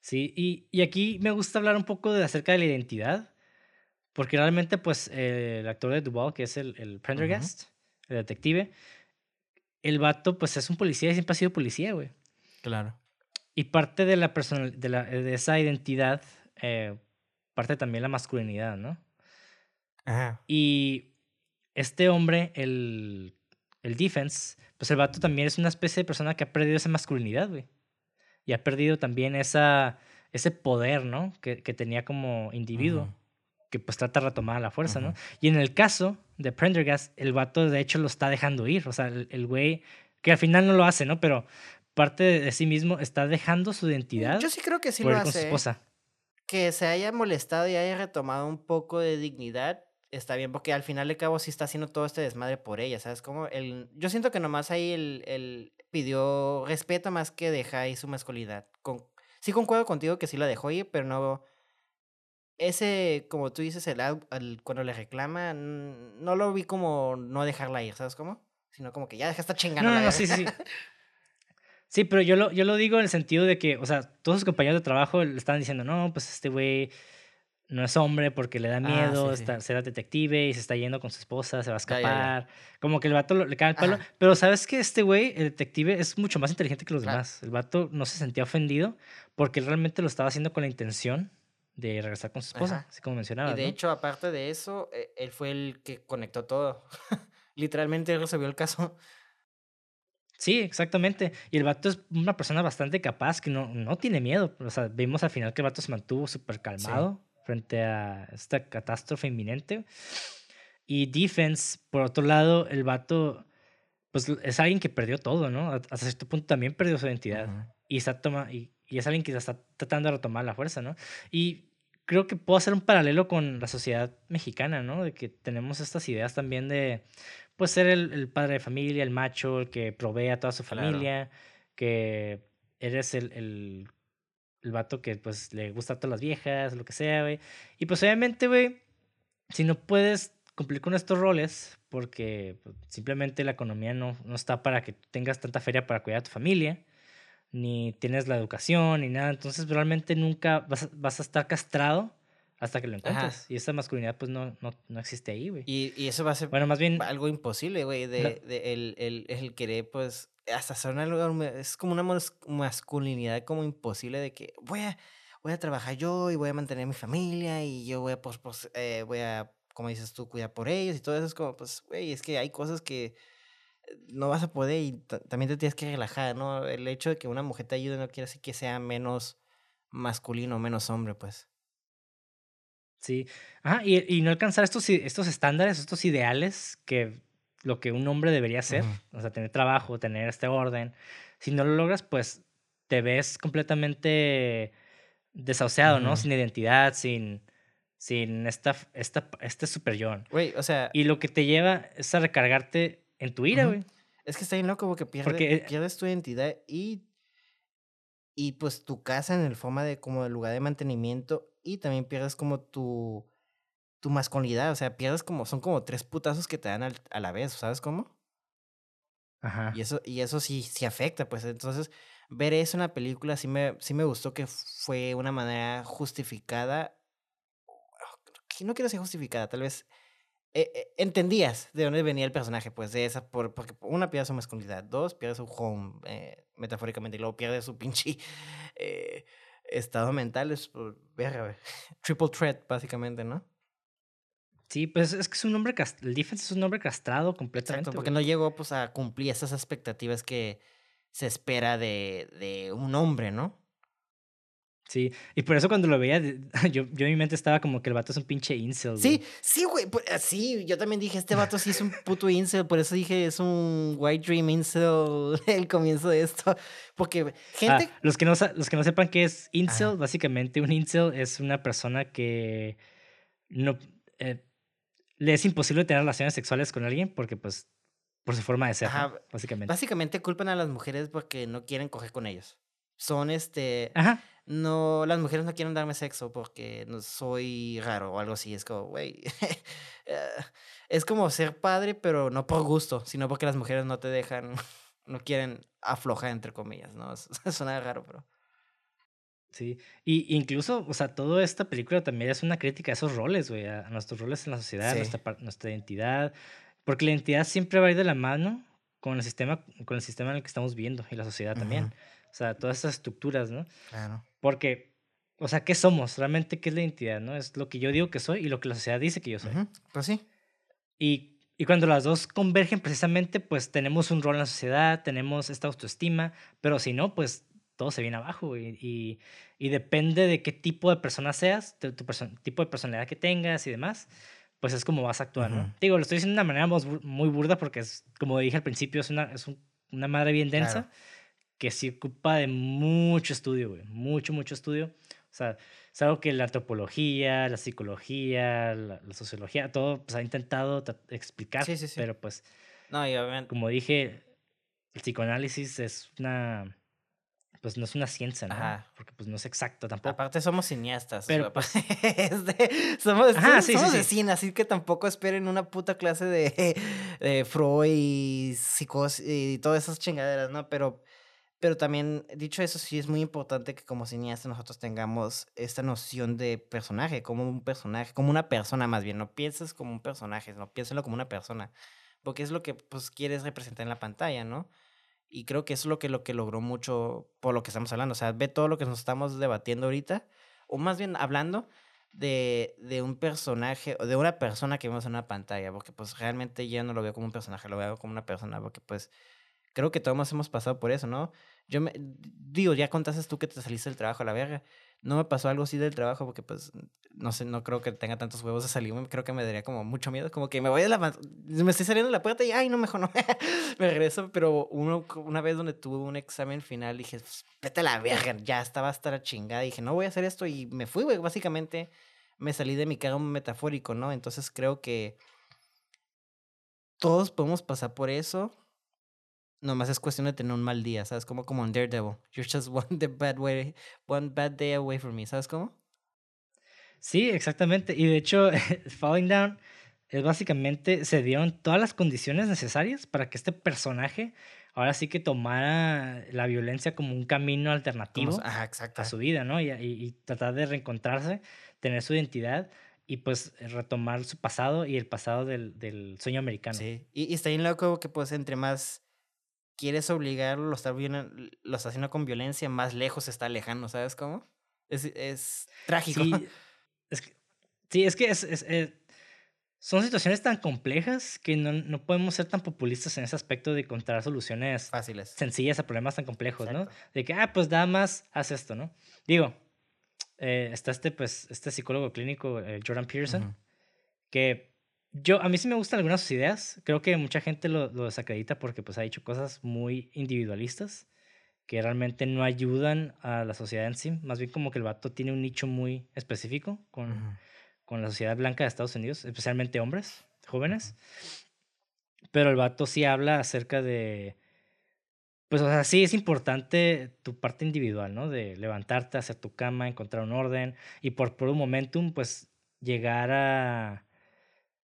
Sí, y, y aquí me gusta hablar un poco de acerca de la identidad, porque realmente, pues, el actor de Duval, que es el, el Prendergast, el detective, el vato, pues, es un policía y siempre ha sido policía, güey. Claro. Y parte de la personal, de, la, de esa identidad, eh, parte también la masculinidad, ¿no? Y este hombre, el, el defense, pues el vato también es una especie de persona que ha perdido esa masculinidad, güey. Y ha perdido también esa, ese poder, ¿no? Que, que tenía como individuo. Que pues trata de retomar a la fuerza, ¿no? Y en el caso de Prendergast, el vato de hecho lo está dejando ir. O sea, el güey, que al final no lo hace, ¿no? Pero parte de sí mismo está dejando su identidad. Yo sí creo que sí lo hace. Con su ¿eh? esposa. Que se haya molestado y haya retomado un poco de dignidad está bien, porque al final de cabo sí está haciendo todo este desmadre por ella, ¿sabes? Como el, yo siento que nomás ahí él, pidió respeto más que deja ahí su masculinidad. Con, sí concuerdo contigo que sí la dejó ir, pero no... Ese, como tú dices, el, cuando le reclama, no lo vi como no dejarla ir, ¿sabes cómo? Sino como que ya deja esta chingando. No, no, sí, sí. Sí, pero yo lo, yo lo digo en el sentido de que, o sea, todos sus compañeros de trabajo le estaban diciendo, no, pues este güey no es hombre porque le da ah, miedo ser detective y se está yendo con su esposa, se va a escapar. Como que el vato le cae el palo. Pero sabes que este güey, el detective, es mucho más inteligente que los demás. El vato no se sentía ofendido porque él realmente lo estaba haciendo con la intención de regresar con su esposa, así como mencionaba. Y de hecho, aparte de eso, e, él fue el que conectó todo. Literalmente él resolvió el caso. Sí, exactamente. Y el vato es una persona bastante capaz que no, no tiene miedo. O sea, vimos al final que el vato se mantuvo súper calmado frente a esta catástrofe inminente. Y Defense, por otro lado, el vato, pues es alguien que perdió todo, ¿no? Hasta cierto punto también perdió su identidad. y, está toma, y, y, es alguien que está tratando de retomar la fuerza, ¿no? Y creo que puedo hacer un paralelo con la sociedad mexicana, ¿no? De que tenemos estas ideas también de, pues, ser el, el padre de familia, el macho, el que provee a toda su familia, que eres el, el el vato que pues le gusta a todas las viejas, lo que sea, güey. Y pues obviamente, güey, si no puedes cumplir con estos roles, porque pues, simplemente la economía no, no está para que tengas tanta feria para cuidar a tu familia, ni tienes la educación, ni nada, entonces realmente nunca vas, vas a estar castrado hasta que lo encuentres. Y esa masculinidad pues no, no, no existe ahí, güey. Y, y, eso va a ser bueno, más bien, algo imposible, güey, de, de el, el, el, querer pues hasta son algo, es como una masculinidad como imposible de que voy a, voy a trabajar yo y voy a mantener a mi familia y yo voy a, pues, pues eh, voy a, como dices tú, cuidar por ellos y todo eso es como, pues, güey, es que hay cosas que no vas a poder y también te tienes que relajar, ¿no? El hecho de que una mujer te ayude no quiere decir que sea menos masculino, menos hombre, pues. Sí, ajá, y, y no alcanzar estos, estos estándares, estos ideales que lo que un hombre debería hacer, o sea, tener trabajo, tener este orden, si no lo logras, pues te ves completamente desahuciado, ¿no? Sin identidad, sin, sin esta, esta, este super. Güey, o sea... Y lo que te lleva es a recargarte en tu ira, güey. Es que está bien loco porque pierde, pierdes tu identidad y, y pues tu casa en el forma de como el lugar de mantenimiento y también pierdes como tu, tu masculinidad, o sea, pierdes como, son como tres putazos que te dan a la vez, ¿sabes cómo? Ajá. Y eso, y eso sí, sí afecta, pues entonces ver eso en la película sí me, sí me gustó que fue una manera justificada, no quiero decir justificada, tal vez eh, eh, entendías de dónde venía el personaje, pues de esa, por, porque una pierde su masculinidad, dos pierde su home, eh, metafóricamente, y luego pierde su pinche estado mental, es, ver, triple threat, básicamente, ¿no? Sí, pues es que es un hombre, el defense es un hombre castrado completamente. Exacto, porque no llegó pues a cumplir esas expectativas que se espera de, de un hombre, ¿no? Sí, y por eso cuando lo veía, yo, yo en mi mente estaba como que el vato es un pinche incel. Sí, sí, güey, ah, sí, yo también dije, este vato sí es un puto incel, por eso dije, es un white dream incel el comienzo de esto, porque gente... Ah, los, que no, los que no sepan qué es incel, básicamente un incel es una persona que no... Eh, le es imposible tener relaciones sexuales con alguien porque pues por su forma de ser, básicamente. Básicamente culpan a las mujeres porque no quieren coger con ellos. Son este... Ajá no, las mujeres no quieren darme sexo porque no soy raro o algo así. Es como, güey, eh, es como ser padre, pero no por gusto, sino porque las mujeres no te dejan, no quieren aflojar, entre comillas, ¿no? Suena raro, pero... Sí, y incluso, o sea, toda esta película también es una crítica a esos roles, güey, a nuestros roles en la sociedad, nuestra, nuestra identidad, porque la identidad siempre va a ir de la mano con el sistema, con el sistema en el que estamos viviendo y la sociedad también. O sea, todas esas estructuras, ¿no? Claro. Porque, o sea, ¿qué somos? Realmente, ¿qué es la identidad, no? Es lo que yo digo que soy y lo que la sociedad dice que yo soy. Pues sí. Y, y cuando las dos convergen precisamente, pues tenemos un rol en la sociedad, tenemos esta autoestima, pero si no, pues todo se viene abajo y, y, depende de qué tipo de persona seas, de tu tipo de personalidad que tengas y demás, pues es como vas a actuar, ¿no? Digo, lo estoy diciendo de una manera muy burda porque es, como dije al principio, es una, es una madre bien densa que se ocupa de mucho estudio, güey. Mucho, mucho estudio. O sea, es algo que la antropología, la psicología, la, sociología, todo pues, ha intentado explicar. Sí, sí, sí. Pero pues, no, y obviamente... como dije, el psicoanálisis es una pues no es una ciencia, ¿no? Ajá. Porque pues no es exacto tampoco. Aparte somos cineastas. Pero pues... somos, Ajá, sí, somos de cine, así que tampoco esperen una puta clase de, de Freud y psicosis y todas esas chingaderas, ¿no? Pero pero también, dicho eso, sí es muy importante que como cineastas nosotros tengamos esta noción de personaje, como un personaje, como una persona más bien. No pienses como un personaje, no piénselo como una persona. Porque es lo que pues quieres representar en la pantalla, ¿no? Y creo que es lo que, lo que logró mucho por lo que estamos hablando. O sea, ve todo lo que nos estamos debatiendo ahorita, o más bien hablando de, de un personaje, o de una persona que vemos en una pantalla, porque pues realmente ya no lo veo como un personaje, lo veo como una persona, porque pues creo que todos hemos pasado por eso, ¿no? Yo me, digo, ya contaste tú que te saliste del trabajo a la verga. No me pasó algo así del trabajo porque pues no sé, no creo que tenga tantos huevos de salir. Creo que me daría como mucho miedo, como que me voy de la me estoy saliendo de la puerta y ay, no mejor no. me regreso, pero uno una vez donde tuve un examen final dije, pues, vete a la verga, ya estaba hasta la chingada, dije, no voy a hacer esto y me fui, güey, básicamente me salí de mi cargo metafórico, ¿no? Entonces creo que todos podemos pasar por eso Nomás es cuestión de tener un mal día, ¿sabes? Como, como en Daredevil. You're just one, bad way, one bad day away from me, ¿sabes cómo? Sí, exactamente. Y de hecho, Falling Down es básicamente, se dieron todas las condiciones necesarias para que este personaje ahora sí que tomara la violencia como un camino alternativo a su vida, ¿no? Y, y, tratar de reencontrarse, tener su identidad y pues retomar su pasado y el pasado del, del sueño americano. Sí, y, y está bien loco que pues entre más quieres obligarlo, lo estás, lo haciendo con violencia, más lejos se está alejando, ¿sabes cómo? Es, es trágico. Sí, es que, sí, es, que es, eh, son situaciones tan complejas que no, no, podemos ser tan populistas en ese aspecto de encontrar soluciones fáciles, sencillas a problemas tan complejos, ¿no? De que, ah, pues nada más haz esto, ¿no? Digo, eh, está este, pues, este psicólogo clínico, eh, Jordan Peterson, que yo, a mí sí me gustan algunas ideas. Creo que mucha gente lo, lo desacredita porque pues ha dicho cosas muy individualistas. que realmente no ayudan a la sociedad en sí. Más bien como que el vato tiene un nicho muy específico con, con la sociedad blanca de Estados Unidos, especialmente hombres jóvenes. Pero el vato sí habla acerca de... Pues, o sea, sí es importante tu parte individual, ¿no? De levantarte, hacer tu cama, encontrar un orden y por, por un momentum, pues, llegar a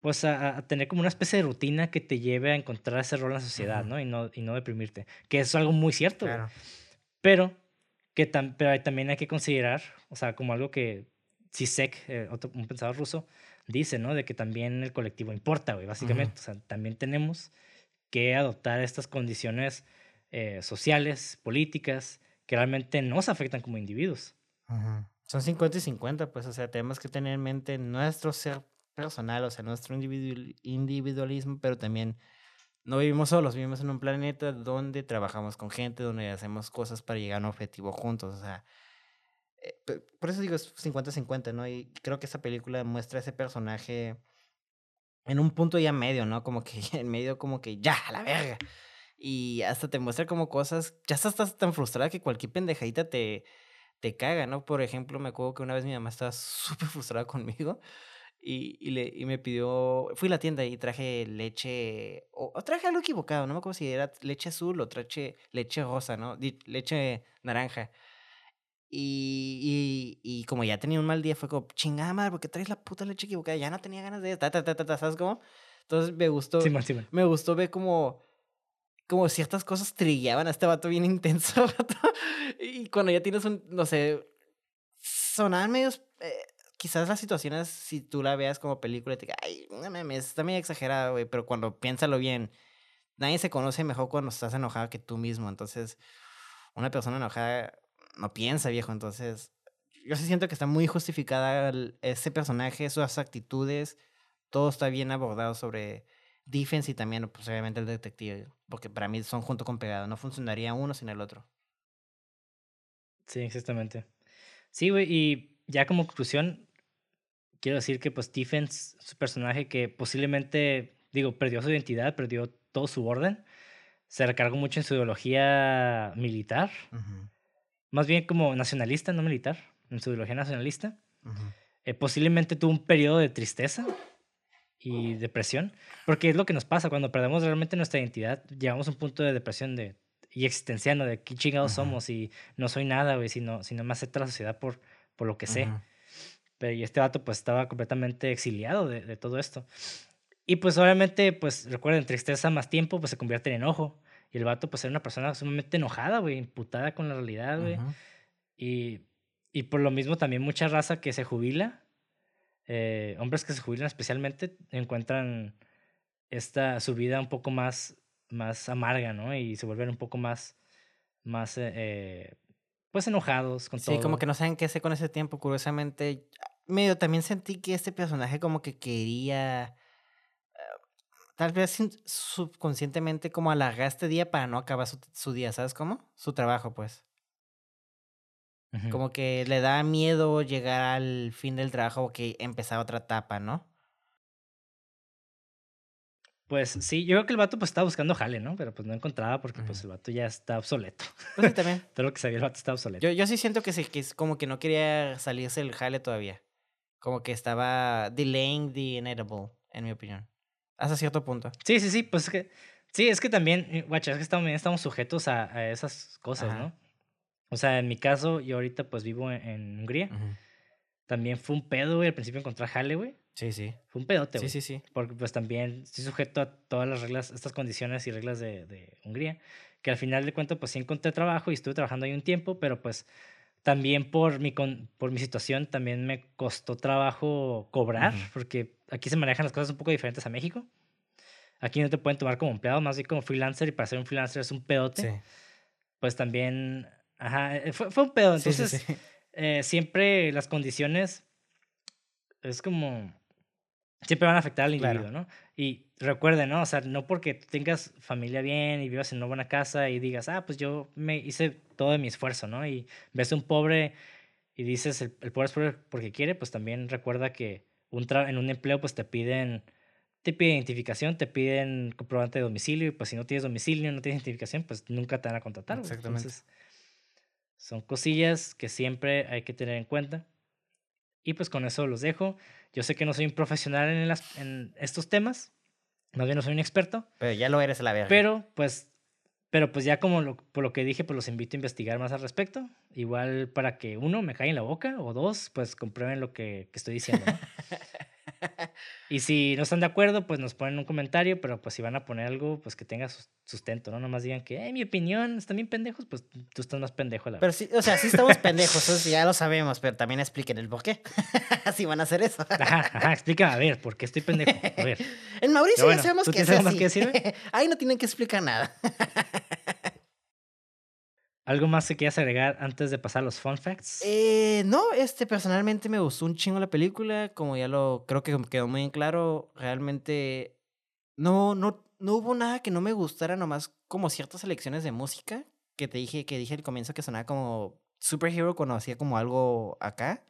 pues a, tener como una especie de rutina que te lleve a encontrar ese rol en la sociedad, ¿no? Y ¿no? y no deprimirte. Que es algo muy cierto. Pero que pero también hay que considerar, o sea, como algo que Sisek, eh, otro, un pensador ruso, dice, ¿no? De que también el colectivo importa, güey, básicamente. O sea, también tenemos que adoptar estas condiciones eh, sociales, políticas, que realmente nos afectan como individuos. Son 50 y 50, pues, o sea, tenemos que tener en mente nuestro ser personal, o sea, nuestro individualismo, pero también no vivimos solos, vivimos en un planeta donde trabajamos con gente, donde hacemos cosas para llegar a un objetivo juntos, o sea, eh, por eso digo es 50-50, ¿no? Y creo que esa película muestra ese personaje en un punto ya medio, ¿no? Como que en medio como que ya, a la verga. Y hasta te muestra como cosas, ya estás tan frustrada que cualquier pendejadita te, te caga, ¿no? Por ejemplo, me acuerdo que una vez mi mamá estaba súper frustrada conmigo y, y, le, y me pidió, fui a la tienda y traje leche, o, traje algo equivocado, no me acuerdo si era leche azul o traje leche rosa, ¿no? Leche naranja. Y, y, y, como ya tenía un mal día, fue como, chingada madre, porque traes la puta leche equivocada, ya no tenía ganas de, ta, ta, ta, ta, ¿sabes cómo? Entonces me gustó, sí, me gustó ver como, como ciertas cosas trillaban a este vato bien intenso, y cuando ya tienes un, no sé, sonaban medios... Eh, quizás las situaciones, si tú la veas como película, te diga, ay, no mames, está muy exagerado, güey, pero cuando piénsalo bien, nadie se conoce mejor cuando estás enojado que tú mismo. Entonces, una persona enojada no piensa, viejo. Entonces, yo sí siento que está muy justificada ese personaje, sus actitudes, todo está bien abordado sobre Defense y también, pues, obviamente, el detective, porque para mí son junto con pegado, no funcionaría uno sin el otro. Sí, exactamente. Sí, güey, y ya como conclusión, quiero decir que pues Stephens es un personaje que posiblemente, digo, perdió su identidad, perdió todo su orden, se recargó mucho en su ideología militar, más bien como nacionalista, no militar, en su ideología nacionalista. Eh, posiblemente tuvo un periodo de tristeza y depresión, porque es lo que nos pasa cuando perdemos realmente nuestra identidad, llegamos a un punto de depresión de, y existenciano de qué chingados somos y no soy nada, güey, si no, si no me acepta la sociedad por, por lo que sé y este vato pues estaba completamente exiliado de, de, todo esto. Y pues obviamente, pues recuerden, tristeza más tiempo pues se convierte en enojo. Y el vato pues era una persona sumamente enojada, güey, imputada con la realidad, güey. y, y por lo mismo también mucha raza que se jubila, eh, hombres que se jubilan especialmente, encuentran esta, su vida un poco más, más amarga, ¿no? Y se vuelven un poco más, más eh, eh pues enojados con todo. Sí, como que no saben qué hacer con ese tiempo. Curiosamente, medio también sentí que este personaje como que quería eh, tal vez subconscientemente como alargar este día para no acabar su, día, ¿sabes cómo? Su trabajo, pues. Como que le da miedo llegar al fin del trabajo o que empezar otra etapa, ¿no? Pues sí, yo creo que el vato pues estaba buscando jale, ¿no? Pero pues no encontraba porque pues el vato ya está obsoleto. Pues sí, también. Todo lo que sabía el vato está obsoleto. Yo, yo sí siento que, sí, que es como que no quería salirse el jale todavía. Como que estaba delaying the inevitable, en mi opinión. Hasta cierto punto. Sí, sí, sí, pues es que... Sí, es que también, guacha, es que estamos, estamos sujetos a, a esas cosas, ¿no? O sea, en mi caso, yo ahorita pues vivo en, Hungría. También fue un pedo, güey, al principio encontrar jale, güey. Sí, sí. Fue un pedote, Sí, sí, sí. Porque pues también estoy sujeto a todas las reglas, estas condiciones y reglas de, de Hungría, que al final de cuentas pues sí encontré trabajo y estuve trabajando ahí un tiempo, pero pues también por mi, con, por mi situación también me costó trabajo cobrar, porque aquí se manejan las cosas un poco diferentes a México. Aquí no te pueden tomar como empleado, más bien como freelancer, y para ser un freelancer es un pedote. Sí. Pues también, ajá, eh, fue, fue un pedo. Entonces, eh, siempre las condiciones es como siempre van a afectar al individuo, ¿no? Y recuerden, ¿no? O sea, no porque tengas familia bien y vivas en una buena casa y digas, ah, pues yo me hice todo de mi esfuerzo, ¿no? Y ves a un pobre y dices, el, pobre es pobre porque quiere, pues también recuerda que un en un empleo pues te piden te piden identificación, te piden comprobante de domicilio, y pues si no tienes domicilio, no tienes identificación, pues nunca te van a contratar. Exactamente. Entonces, son cosillas que siempre hay que tener en cuenta. Y pues con eso los dejo. Yo sé que no soy un profesional en, las, en estos temas, más bien no soy un experto. Pero ya lo eres la verdad. Pero pues, pero pues ya como por lo que dije, pues los invito a investigar más al respecto. Igual para que uno me caiga en la boca o dos, pues comprueben lo que, que estoy diciendo. y si no están de acuerdo, pues nos ponen un comentario, pero pues si van a poner algo, pues que tenga sustento, ¿no? Nomás digan que, eh, mi opinión, están bien pendejos, pues tú estás más pendejo. La pero sí, o sea, sí estamos pendejos, eso ya lo sabemos, pero también expliquen el por qué. si van a hacer eso. ajá, ajá, explica, a ver, ¿por qué estoy pendejo? A ver. En Mauricio ya sabemos que es así. Ahí no tienen que explicar nada. ¿Algo más que quieras agregar antes de pasar los fun facts? Eh, no, este, personalmente me gustó un chingo la película, como ya lo creo que quedó muy en claro, realmente no, no, no hubo nada que no me gustara, nomás como ciertas selecciones de música, que te dije, que dije al comienzo que sonaba como Superhero cuando hacía como algo acá,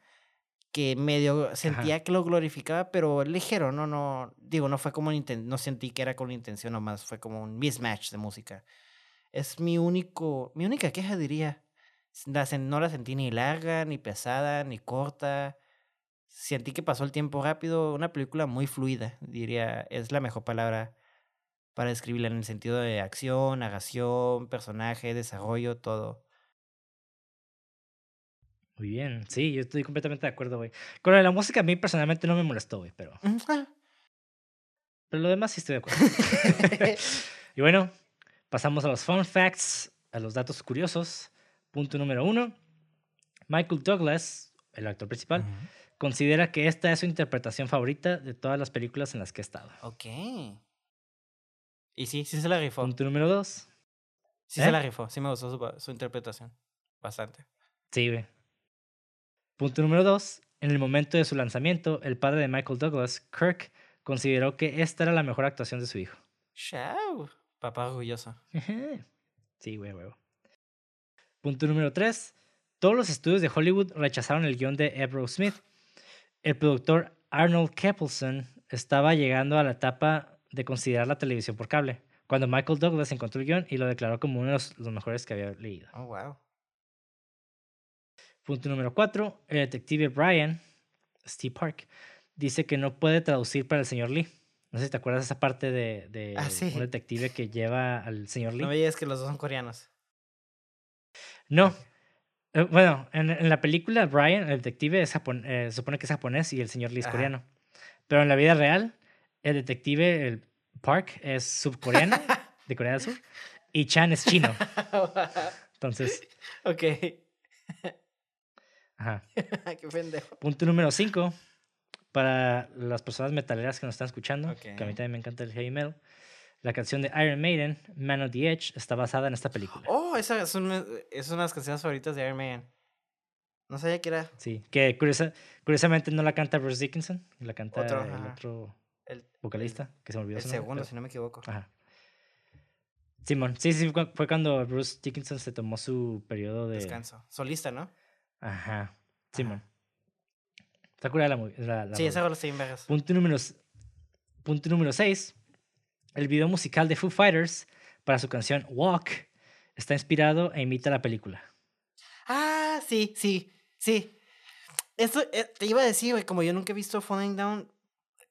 que medio sentía que lo glorificaba, pero ligero, no, no, digo, no fue como, no sentí que era con intención nomás, fue como un mismatch de música. Es mi único, mi única queja diría. no la sentí ni larga, ni pesada, ni corta. Sentí que pasó el tiempo rápido. Una película muy fluida, diría. Es la mejor palabra para describirla en el sentido de acción, narración, personaje, desarrollo, todo. Muy bien, sí, yo estoy completamente de acuerdo, güey. Con la música a mí personalmente no me molestó, güey, pero... Pero lo demás sí estoy de acuerdo. y bueno, Pasamos a los fun facts, a los datos curiosos. Punto número uno. Michael Douglas, el actor principal, considera que esta es su interpretación favorita de todas las películas en las que ha estado. Ok. Y sí, sí se la rifó. Punto número dos. Sí se ¿Eh? la rifó, sí me gustó su, su interpretación. Bastante. Sí, ve. Punto número dos. En el momento de su lanzamiento, el padre de Michael Douglas, Kirk, consideró que esta era la mejor actuación de su hijo. Chao. Papá orgulloso. sí, güey, güey. Punto número 3. Todos los estudios de Hollywood rechazaron el guion de Ebro Smith. El productor Arnold Keppelson estaba llegando a la etapa de considerar la televisión por cable, cuando Michael Douglas encontró el guion y lo declaró como uno de los, mejores que había leído. Oh, wow. Punto número 4. El detective Brian, Steve Park, dice que no puede traducir para el señor Lee. No sé si te acuerdas de esa parte de, de ah, un detective que lleva al señor Lee. No veías que los dos son coreanos. No. Eh, bueno, en, en, la película, Brian, el detective, es eh, supone que es japonés y el señor Lee es coreano. Pero en la vida real, el detective, el Park, es subcoreano, de Corea del Sur, y Chan es chino. Entonces. Ok. Ajá. Qué pendejo. Punto número 5 para las personas metaleras que nos están escuchando, que a mí también me encanta el heavy metal, la canción de Iron Maiden, Man of the Edge, está basada en esta película. Oh, esa es una, es una de las canciones favoritas de Iron Maiden. No sabía que era. Sí, que curiosamente no la canta Bruce Dickinson, la canta el otro vocalista, que se me olvidó. El segundo, si no me equivoco. Ajá. Simón, sí, sí, fue cuando Bruce Dickinson se tomó su periodo de... Descanso. Solista, ¿no? Ajá. Simón. Está la, la, la Sí, esa lo en Punto número, punto número 6. El video musical de Foo Fighters para su canción Walk está inspirado e imita la película. Ah, sí, sí, sí. Esto eh, te iba a decir, güey, como yo nunca he visto Falling Down,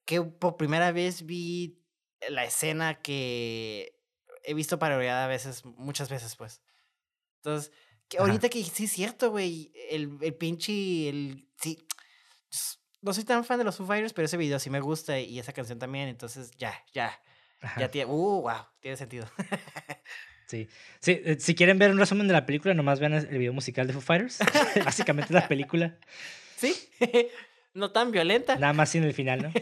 que por primera vez vi la escena que he visto parodiada a veces, muchas veces, pues. Entonces, que ahorita que sí es cierto, güey, el, el pinche, el, sí, no soy tan fan de los Foo Fighters, pero ese video sí me gusta y esa canción también, entonces ya, ya. Ya tiene, uh, wow, tiene sentido. sí. sí. Eh, si quieren ver un resumen de la película, nomás vean el video musical de Foo Fighters. Básicamente la película. Sí, no tan violenta. Nada más sin el final, ¿no?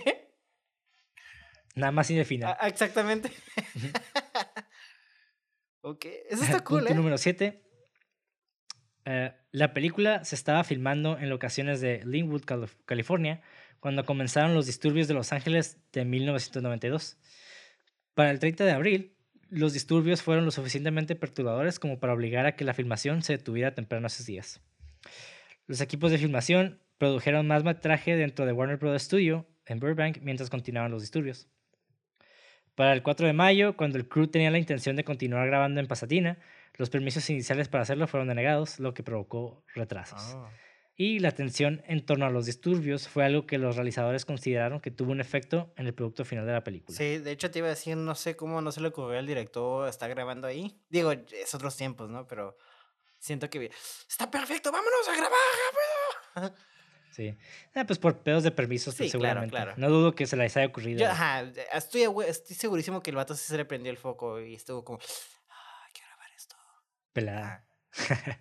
Nada más sin el final. Ah, exactamente. ok, eso está cool, Punto ¿eh? número 7. Eh, la película se estaba filmando en locaciones de Linwood, California, cuando comenzaron los disturbios de Los Ángeles de 1992. Para el 30 de abril, los disturbios fueron lo suficientemente perturbadores como para obligar a que la filmación se detuviera temprano esos días. Los equipos de filmación produjeron más metraje dentro de Warner Bros. Studio en Burbank mientras continuaban los disturbios. Para el 4 de mayo, cuando el crew tenía la intención de continuar grabando en Pasadena, los permisos iniciales para hacerlo fueron denegados, lo que provocó retrasos. Ah. Y la tensión en torno a los disturbios fue algo que los realizadores consideraron que tuvo un efecto en el producto final de la película. Sí, de hecho te iba a decir, no sé cómo no se le ocurrió al director estar grabando ahí. Digo, es otros tiempos, ¿no? Pero siento que está perfecto, vámonos a grabar rápido. Sí. Ah, pues por pedos de permisos, Sí, pues, claro, seguramente. claro. No dudo que se les haya ocurrido. Yo, ajá, estoy, estoy segurísimo que el vato sí se le prendió el foco y estuvo como, ah, hay que grabar esto. Pelada.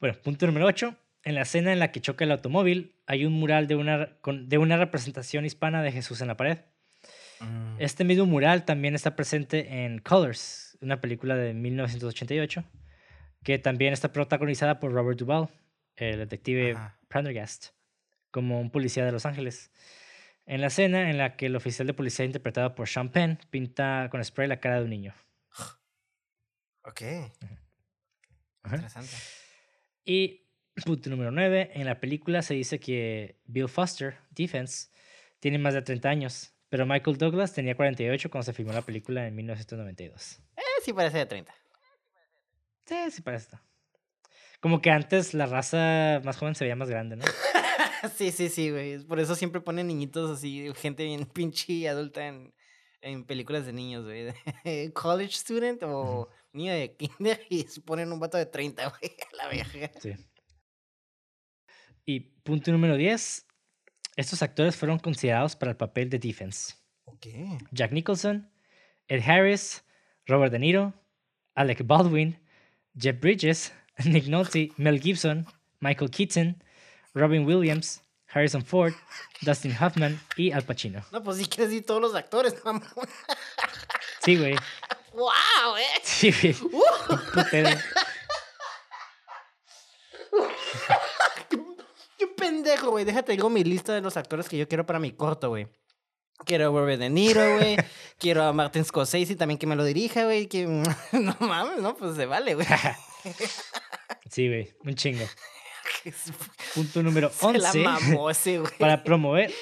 bueno, punto número 8. En la escena en la que choca el automóvil, hay un mural de una, con- de una representación hispana de Jesús en la pared. Mm. Este mismo mural también está presente en Colors, una película de 1988, que también está protagonizada por Robert Duvall, el detective Ajá. Prendergast, como un policía de Los Ángeles. En la escena en la que el oficial de policía interpretado por Sean Penn pinta con spray la cara de un niño. Ok, Ajá. interesante. Y punto número 9, en la película se dice que Bill Foster, Defense, tiene más de 30 años, pero Michael Douglas tenía 48 cuando se filmó la película en 1992. Eh, sí parece de 30. Sí, sí parece. Como que antes la raza más joven se veía más grande, ¿no? sí, sí, sí, güey. Por eso siempre ponen niñitos así, gente bien pinche y adulta en, en películas de niños, güey. College student o niño de kinder y se ponen un vato de 30, güey, a la vieja. Sí. Y punto número 10. Estos actores fueron considerados para el papel de Defense. Jack Nicholson, Ed Harris, Robert De Niro, Alec Baldwin, Jeff Bridges, Nick Nolte, Mel Gibson, Michael Keaton, Robin Williams, Harrison Ford, Dustin Hoffman y Al Pacino. No, pues si quieres decir todos los actores, mamón. Sí, güey. ¡Wow, eh! Sí. Uh. ¡Qué pendejo, güey! Déjate, digo mi lista de los actores que yo quiero para mi corto, güey. Quiero a Robert De Niro, güey. quiero a Martin Scorsese también que me lo dirija, güey. Que... no mames, no, pues se vale, güey. Sí, güey. Un chingo. Punto número Se la 11. mamó ese, güey. para promover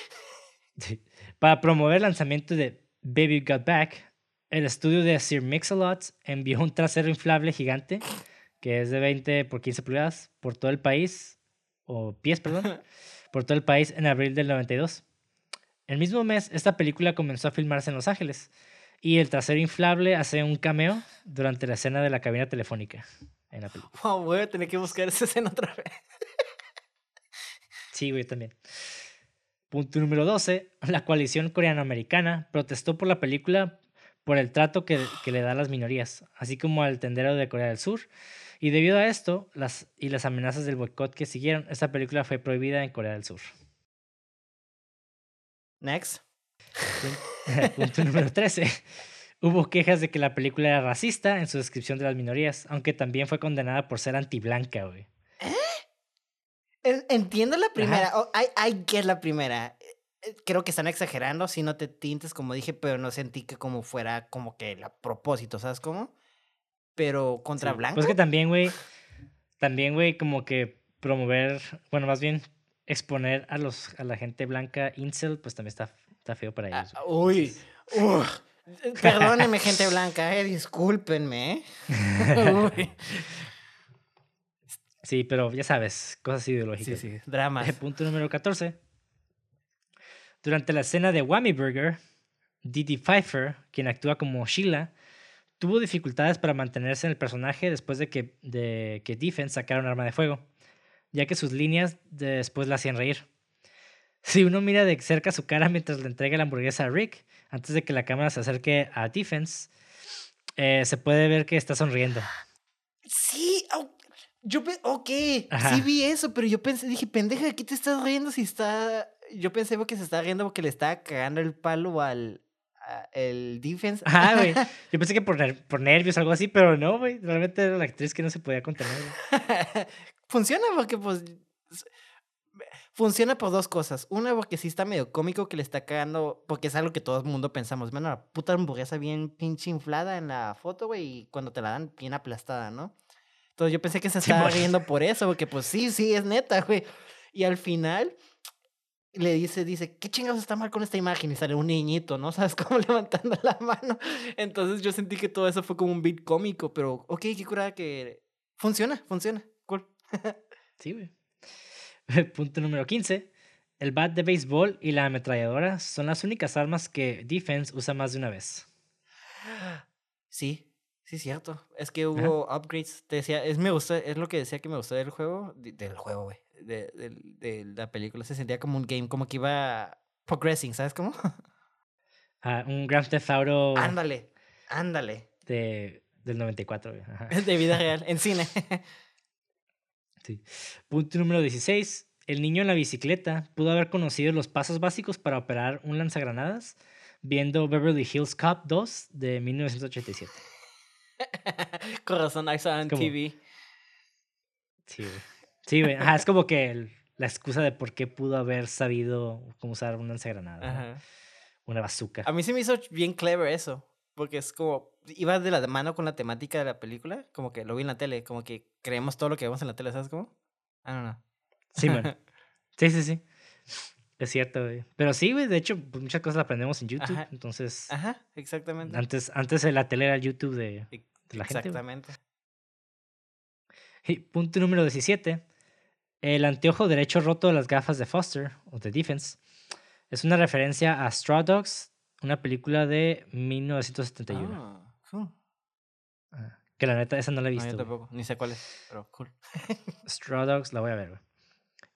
para promover el lanzamiento de Baby Got Back, el estudio de Sir Mix-a-Lot envió un trasero inflable gigante que es de 20 por 15 pulgadas por todo el país o pies, perdón, por todo el país en abril del 92. El mismo mes esta película comenzó a filmarse en Los Ángeles y el trasero inflable hace un cameo durante la escena de la cabina telefónica en la película. Wow, voy a tener que buscar esa escena otra vez. Sí, güey, también. Punto número 12. La coalición coreano-americana protestó por la película por el trato que, que le da a las minorías, así como al tendero de Corea del Sur. Y debido a esto las, y las amenazas del boicot que siguieron, esta película fue prohibida en Corea del Sur. Next. Punto número 13. Hubo quejas de que la película era racista en su descripción de las minorías, aunque también fue condenada por ser antiblanca, güey. En- Entiendo la primera. Oh, I, I get la primera. Eh, Creo que están exagerando, si no te tintes, como dije, pero no sentí que como fuera como que a propósito, ¿sabes cómo? Pero contra Sí, Blanca. Pues que también, güey, también, güey, como que promover, bueno, más bien exponer a los a la gente blanca incel, pues también está, está feo para Ah, ellos. uy. Eh, Perdónenme, gente blanca, eh, discúlpenme. eh. Uy. Sí, pero ya sabes, cosas ideológicas. Sí, sí, dramas. Punto número 14. Durante la escena de Whammy Burger, Didi Pfeiffer, quien actúa como Sheila, tuvo dificultades para mantenerse en el personaje después de que, de que Defense sacara un arma de fuego, ya que sus líneas después la hacían reír. Si uno mira de cerca su cara mientras le entrega la hamburguesa a Rick, antes de que la cámara se acerque a Defense, eh, se puede ver que está sonriendo. Sí, yo ok, Ajá. sí vi eso, pero yo pensé, dije, pendeja, ¿de qué te estás riendo si está... Yo pensé que se está riendo porque le estaba cagando el palo al a- el defense. Ajá, güey. Yo pensé que por, ner- por nervios o algo así, pero no, güey. Realmente era la actriz que no se podía contener. Funciona porque, pues, funciona por dos cosas. Una, porque sí está medio cómico que le está cagando, porque es algo que todo el mundo pensamos. Bueno, la puta hamburguesa bien pinche inflada en la foto, güey, y cuando te la dan bien aplastada, ¿no? Entonces yo pensé que se estaba riendo por eso, porque pues sí, sí, es neta, güey. Y al final, le dice, dice, ¿qué chingados está mal con esta imagen? Y sale un niñito, ¿no? ¿Sabes? Como levantando la mano. Entonces yo sentí que todo eso fue como un beat cómico, pero ok, qué curada que funciona, funciona. Cool. sí, güey. Punto número 15. El bat de béisbol y la ametralladora son las únicas armas que Defense usa más de una vez. Sí, sí, cierto. Es que hubo upgrades. Te decía, es, me gusta, es lo que decía que me gustó del juego. del juego, güey. De, de, la película. Se sentía como un game, como que iba progressing, ¿sabes cómo? Ah, un Grand Theft Auto. Ándale, ándale. De, del 94, güey. De vida real, en cine. sí. Punto número 16 el niño en la bicicleta pudo haber conocido los pasos básicos para operar un lanzagranadas viendo Beverly Hills Cop 2 de 1987. Corazón I en TV. Sí, güey. Sí, güey. es como que la excusa de por qué pudo haber sabido cómo usar un lanzagranada. Una bazooka. A mí se me hizo bien clever eso. Porque es como, iba de la mano con la temática de la película, como que lo vi en la tele, como que creemos todo lo que vemos en la tele, ¿sabes cómo? I don't know. Sí, man. Sí, sí, sí. Es cierto, güey. Pero sí, güey, de hecho, pues, muchas cosas las aprendemos en YouTube. Entonces. Ajá, exactamente. Antes, antes la tele era YouTube de, la gente. Exactamente. Punto número 17. El anteojo derecho roto de las gafas de Foster, o de Defense, es una referencia a Straw Dogs, una película de 1971. Ah, ah, que la neta, esa no la he visto. No, yo tampoco, ni sé cuál es, pero cool. Straw Dogs, la voy a ver, güey.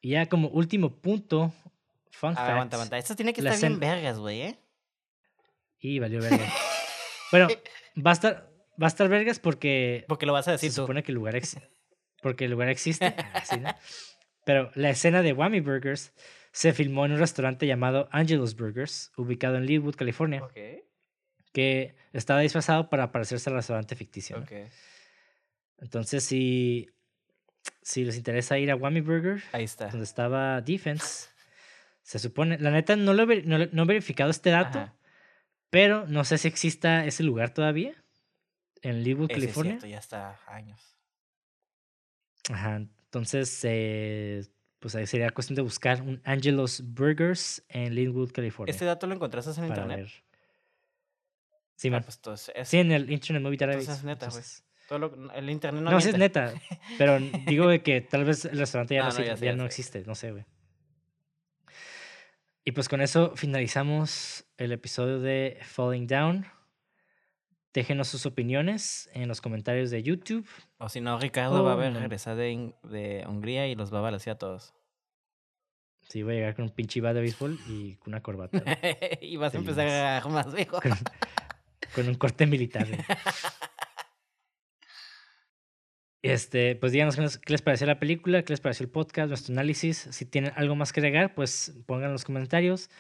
Y ya como último punto, fun fact. Aguanta, aguanta. Esto tiene que estar bien vergas, güey, ¿eh? Y valió vergas. bueno, va a estar, va a estar vergas porque... Porque lo vas a decir se supone que el lugar, porque el lugar existe. Pero la escena de Whammy Burgers se filmó en un restaurante llamado Angelo's Burgers, ubicado en Leawood, California. Que estaba disfrazado para parecerse al restaurante ficticio. Entonces, si si les interesa ir a Whammy Burger, ahí está. Donde estaba Defense. Se supone, la neta no lo he, no, he verificado este dato, pero no sé si exista ese lugar todavía en Leewood, California. ya está años. Ajá, entonces eh, pues ahí sería cuestión de buscar un Angelo's Burgers en Linwood, California. ¿Este dato lo encontraste en internet? Sí, ah, pues, sí, en el Internet Movie Database. Entonces es neta, güey el internet no No, sí es neta. Pero digo que tal vez el restaurante ya, ah, no, existe. No sé, güey. Y pues con eso finalizamos el episodio de Falling Down. Déjenos sus opiniones en los comentarios de YouTube. O si no, Ricardo va a ver regresar de, de, Hungría y los va a balancear a todos. Sí, voy a llegar con un pinche de béisbol y con una corbata. y vas a empezar a agarrar más viejo. Con, un corte militar. Este, pues díganos qué les pareció la película, qué les pareció el podcast, nuestro análisis. Si tienen algo más que agregar, pues pongan en los comentarios.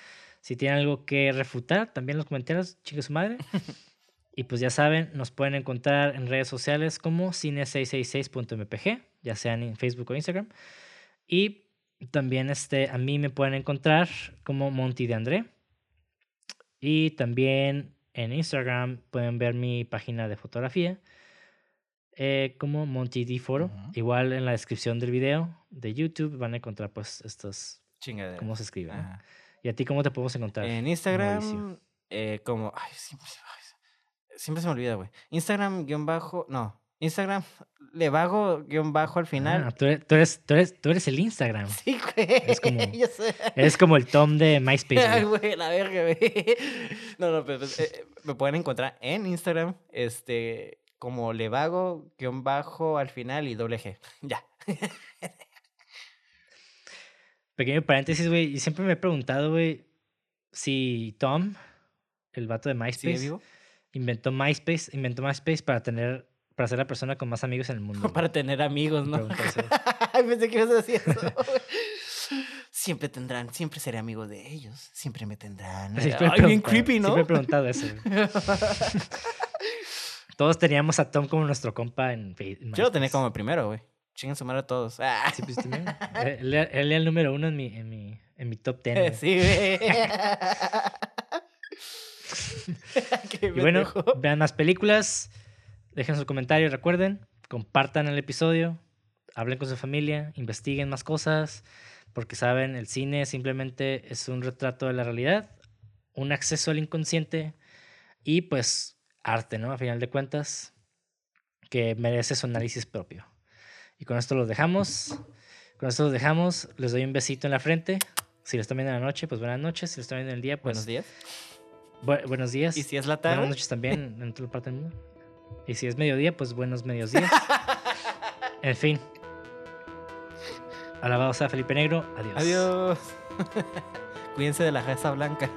Si tienen algo que refutar, también en los comentarios, chicos su madre. y pues ya saben, nos pueden encontrar en redes sociales como cine666.mpg, ya sean en Facebook o Instagram. Y también este, a mí me pueden encontrar como Monty de André. Y también en Instagram pueden ver mi página de fotografía eh, como Monty D Foro. Igual en la descripción del video de YouTube van a encontrar pues estos... Chingaderas. Cómo se escriben. ¿Y a ti cómo te podemos encontrar? En Instagram, eh, como... Ay, siempre, siempre se me olvida, güey. Instagram, guion bajo... No. Instagram, le vago guion bajo al final. Ah, tú, eres, tú, eres, tú, eres, tú, eres, el Instagram. Sí, güey. Es como, Eres como el Tom de MySpace. Ay, güey, la verga, güey. No, no, pues, eh, me pueden encontrar en Instagram. Este como Levago, guion bajo al final y doble G. ya. Pequeño paréntesis, güey. Y siempre me he preguntado, güey, si Tom, el vato de MySpace, inventó MySpace, inventó MySpace para tener, para ser la persona con más amigos en el mundo. para tener amigos, ¿no? Pensé que ibas a decir eso. siempre tendrán, siempre seré amigo de ellos, siempre me tendrán. Siempre Ay, bien creepy, ¿no? Siempre he preguntado eso. Todos teníamos a Tom como nuestro compa en Facebook. Yo lo tenía como primero, güey. Chinguen su madre a todos. Ah. Sí, pues él, era el número uno en mi, en mi, en mi top ten. Sí, güey. y bueno, vean más películas. Dejen sus comentarios, recuerden. Compartan el episodio. hablen con su familia, investiguen más cosas, porque saben, el cine simplemente es un retrato de la realidad, un acceso al inconsciente y pues arte, ¿no? A final de cuentas, que merece su análisis propio. Y con esto los dejamos. Con esto los dejamos. Les doy un besito en la frente. Si lo están viendo en la noche, pues buenas noches. Si lo están viendo en el día, pues. Buenos días. Buenos días. Y si es la tarde. Buenas noches también en toda parte del mundo. Y si es mediodía, pues buenos medios días. en fin. Alabado sea Felipe Negro. Adiós. Adiós. Cuídense de la casa blanca.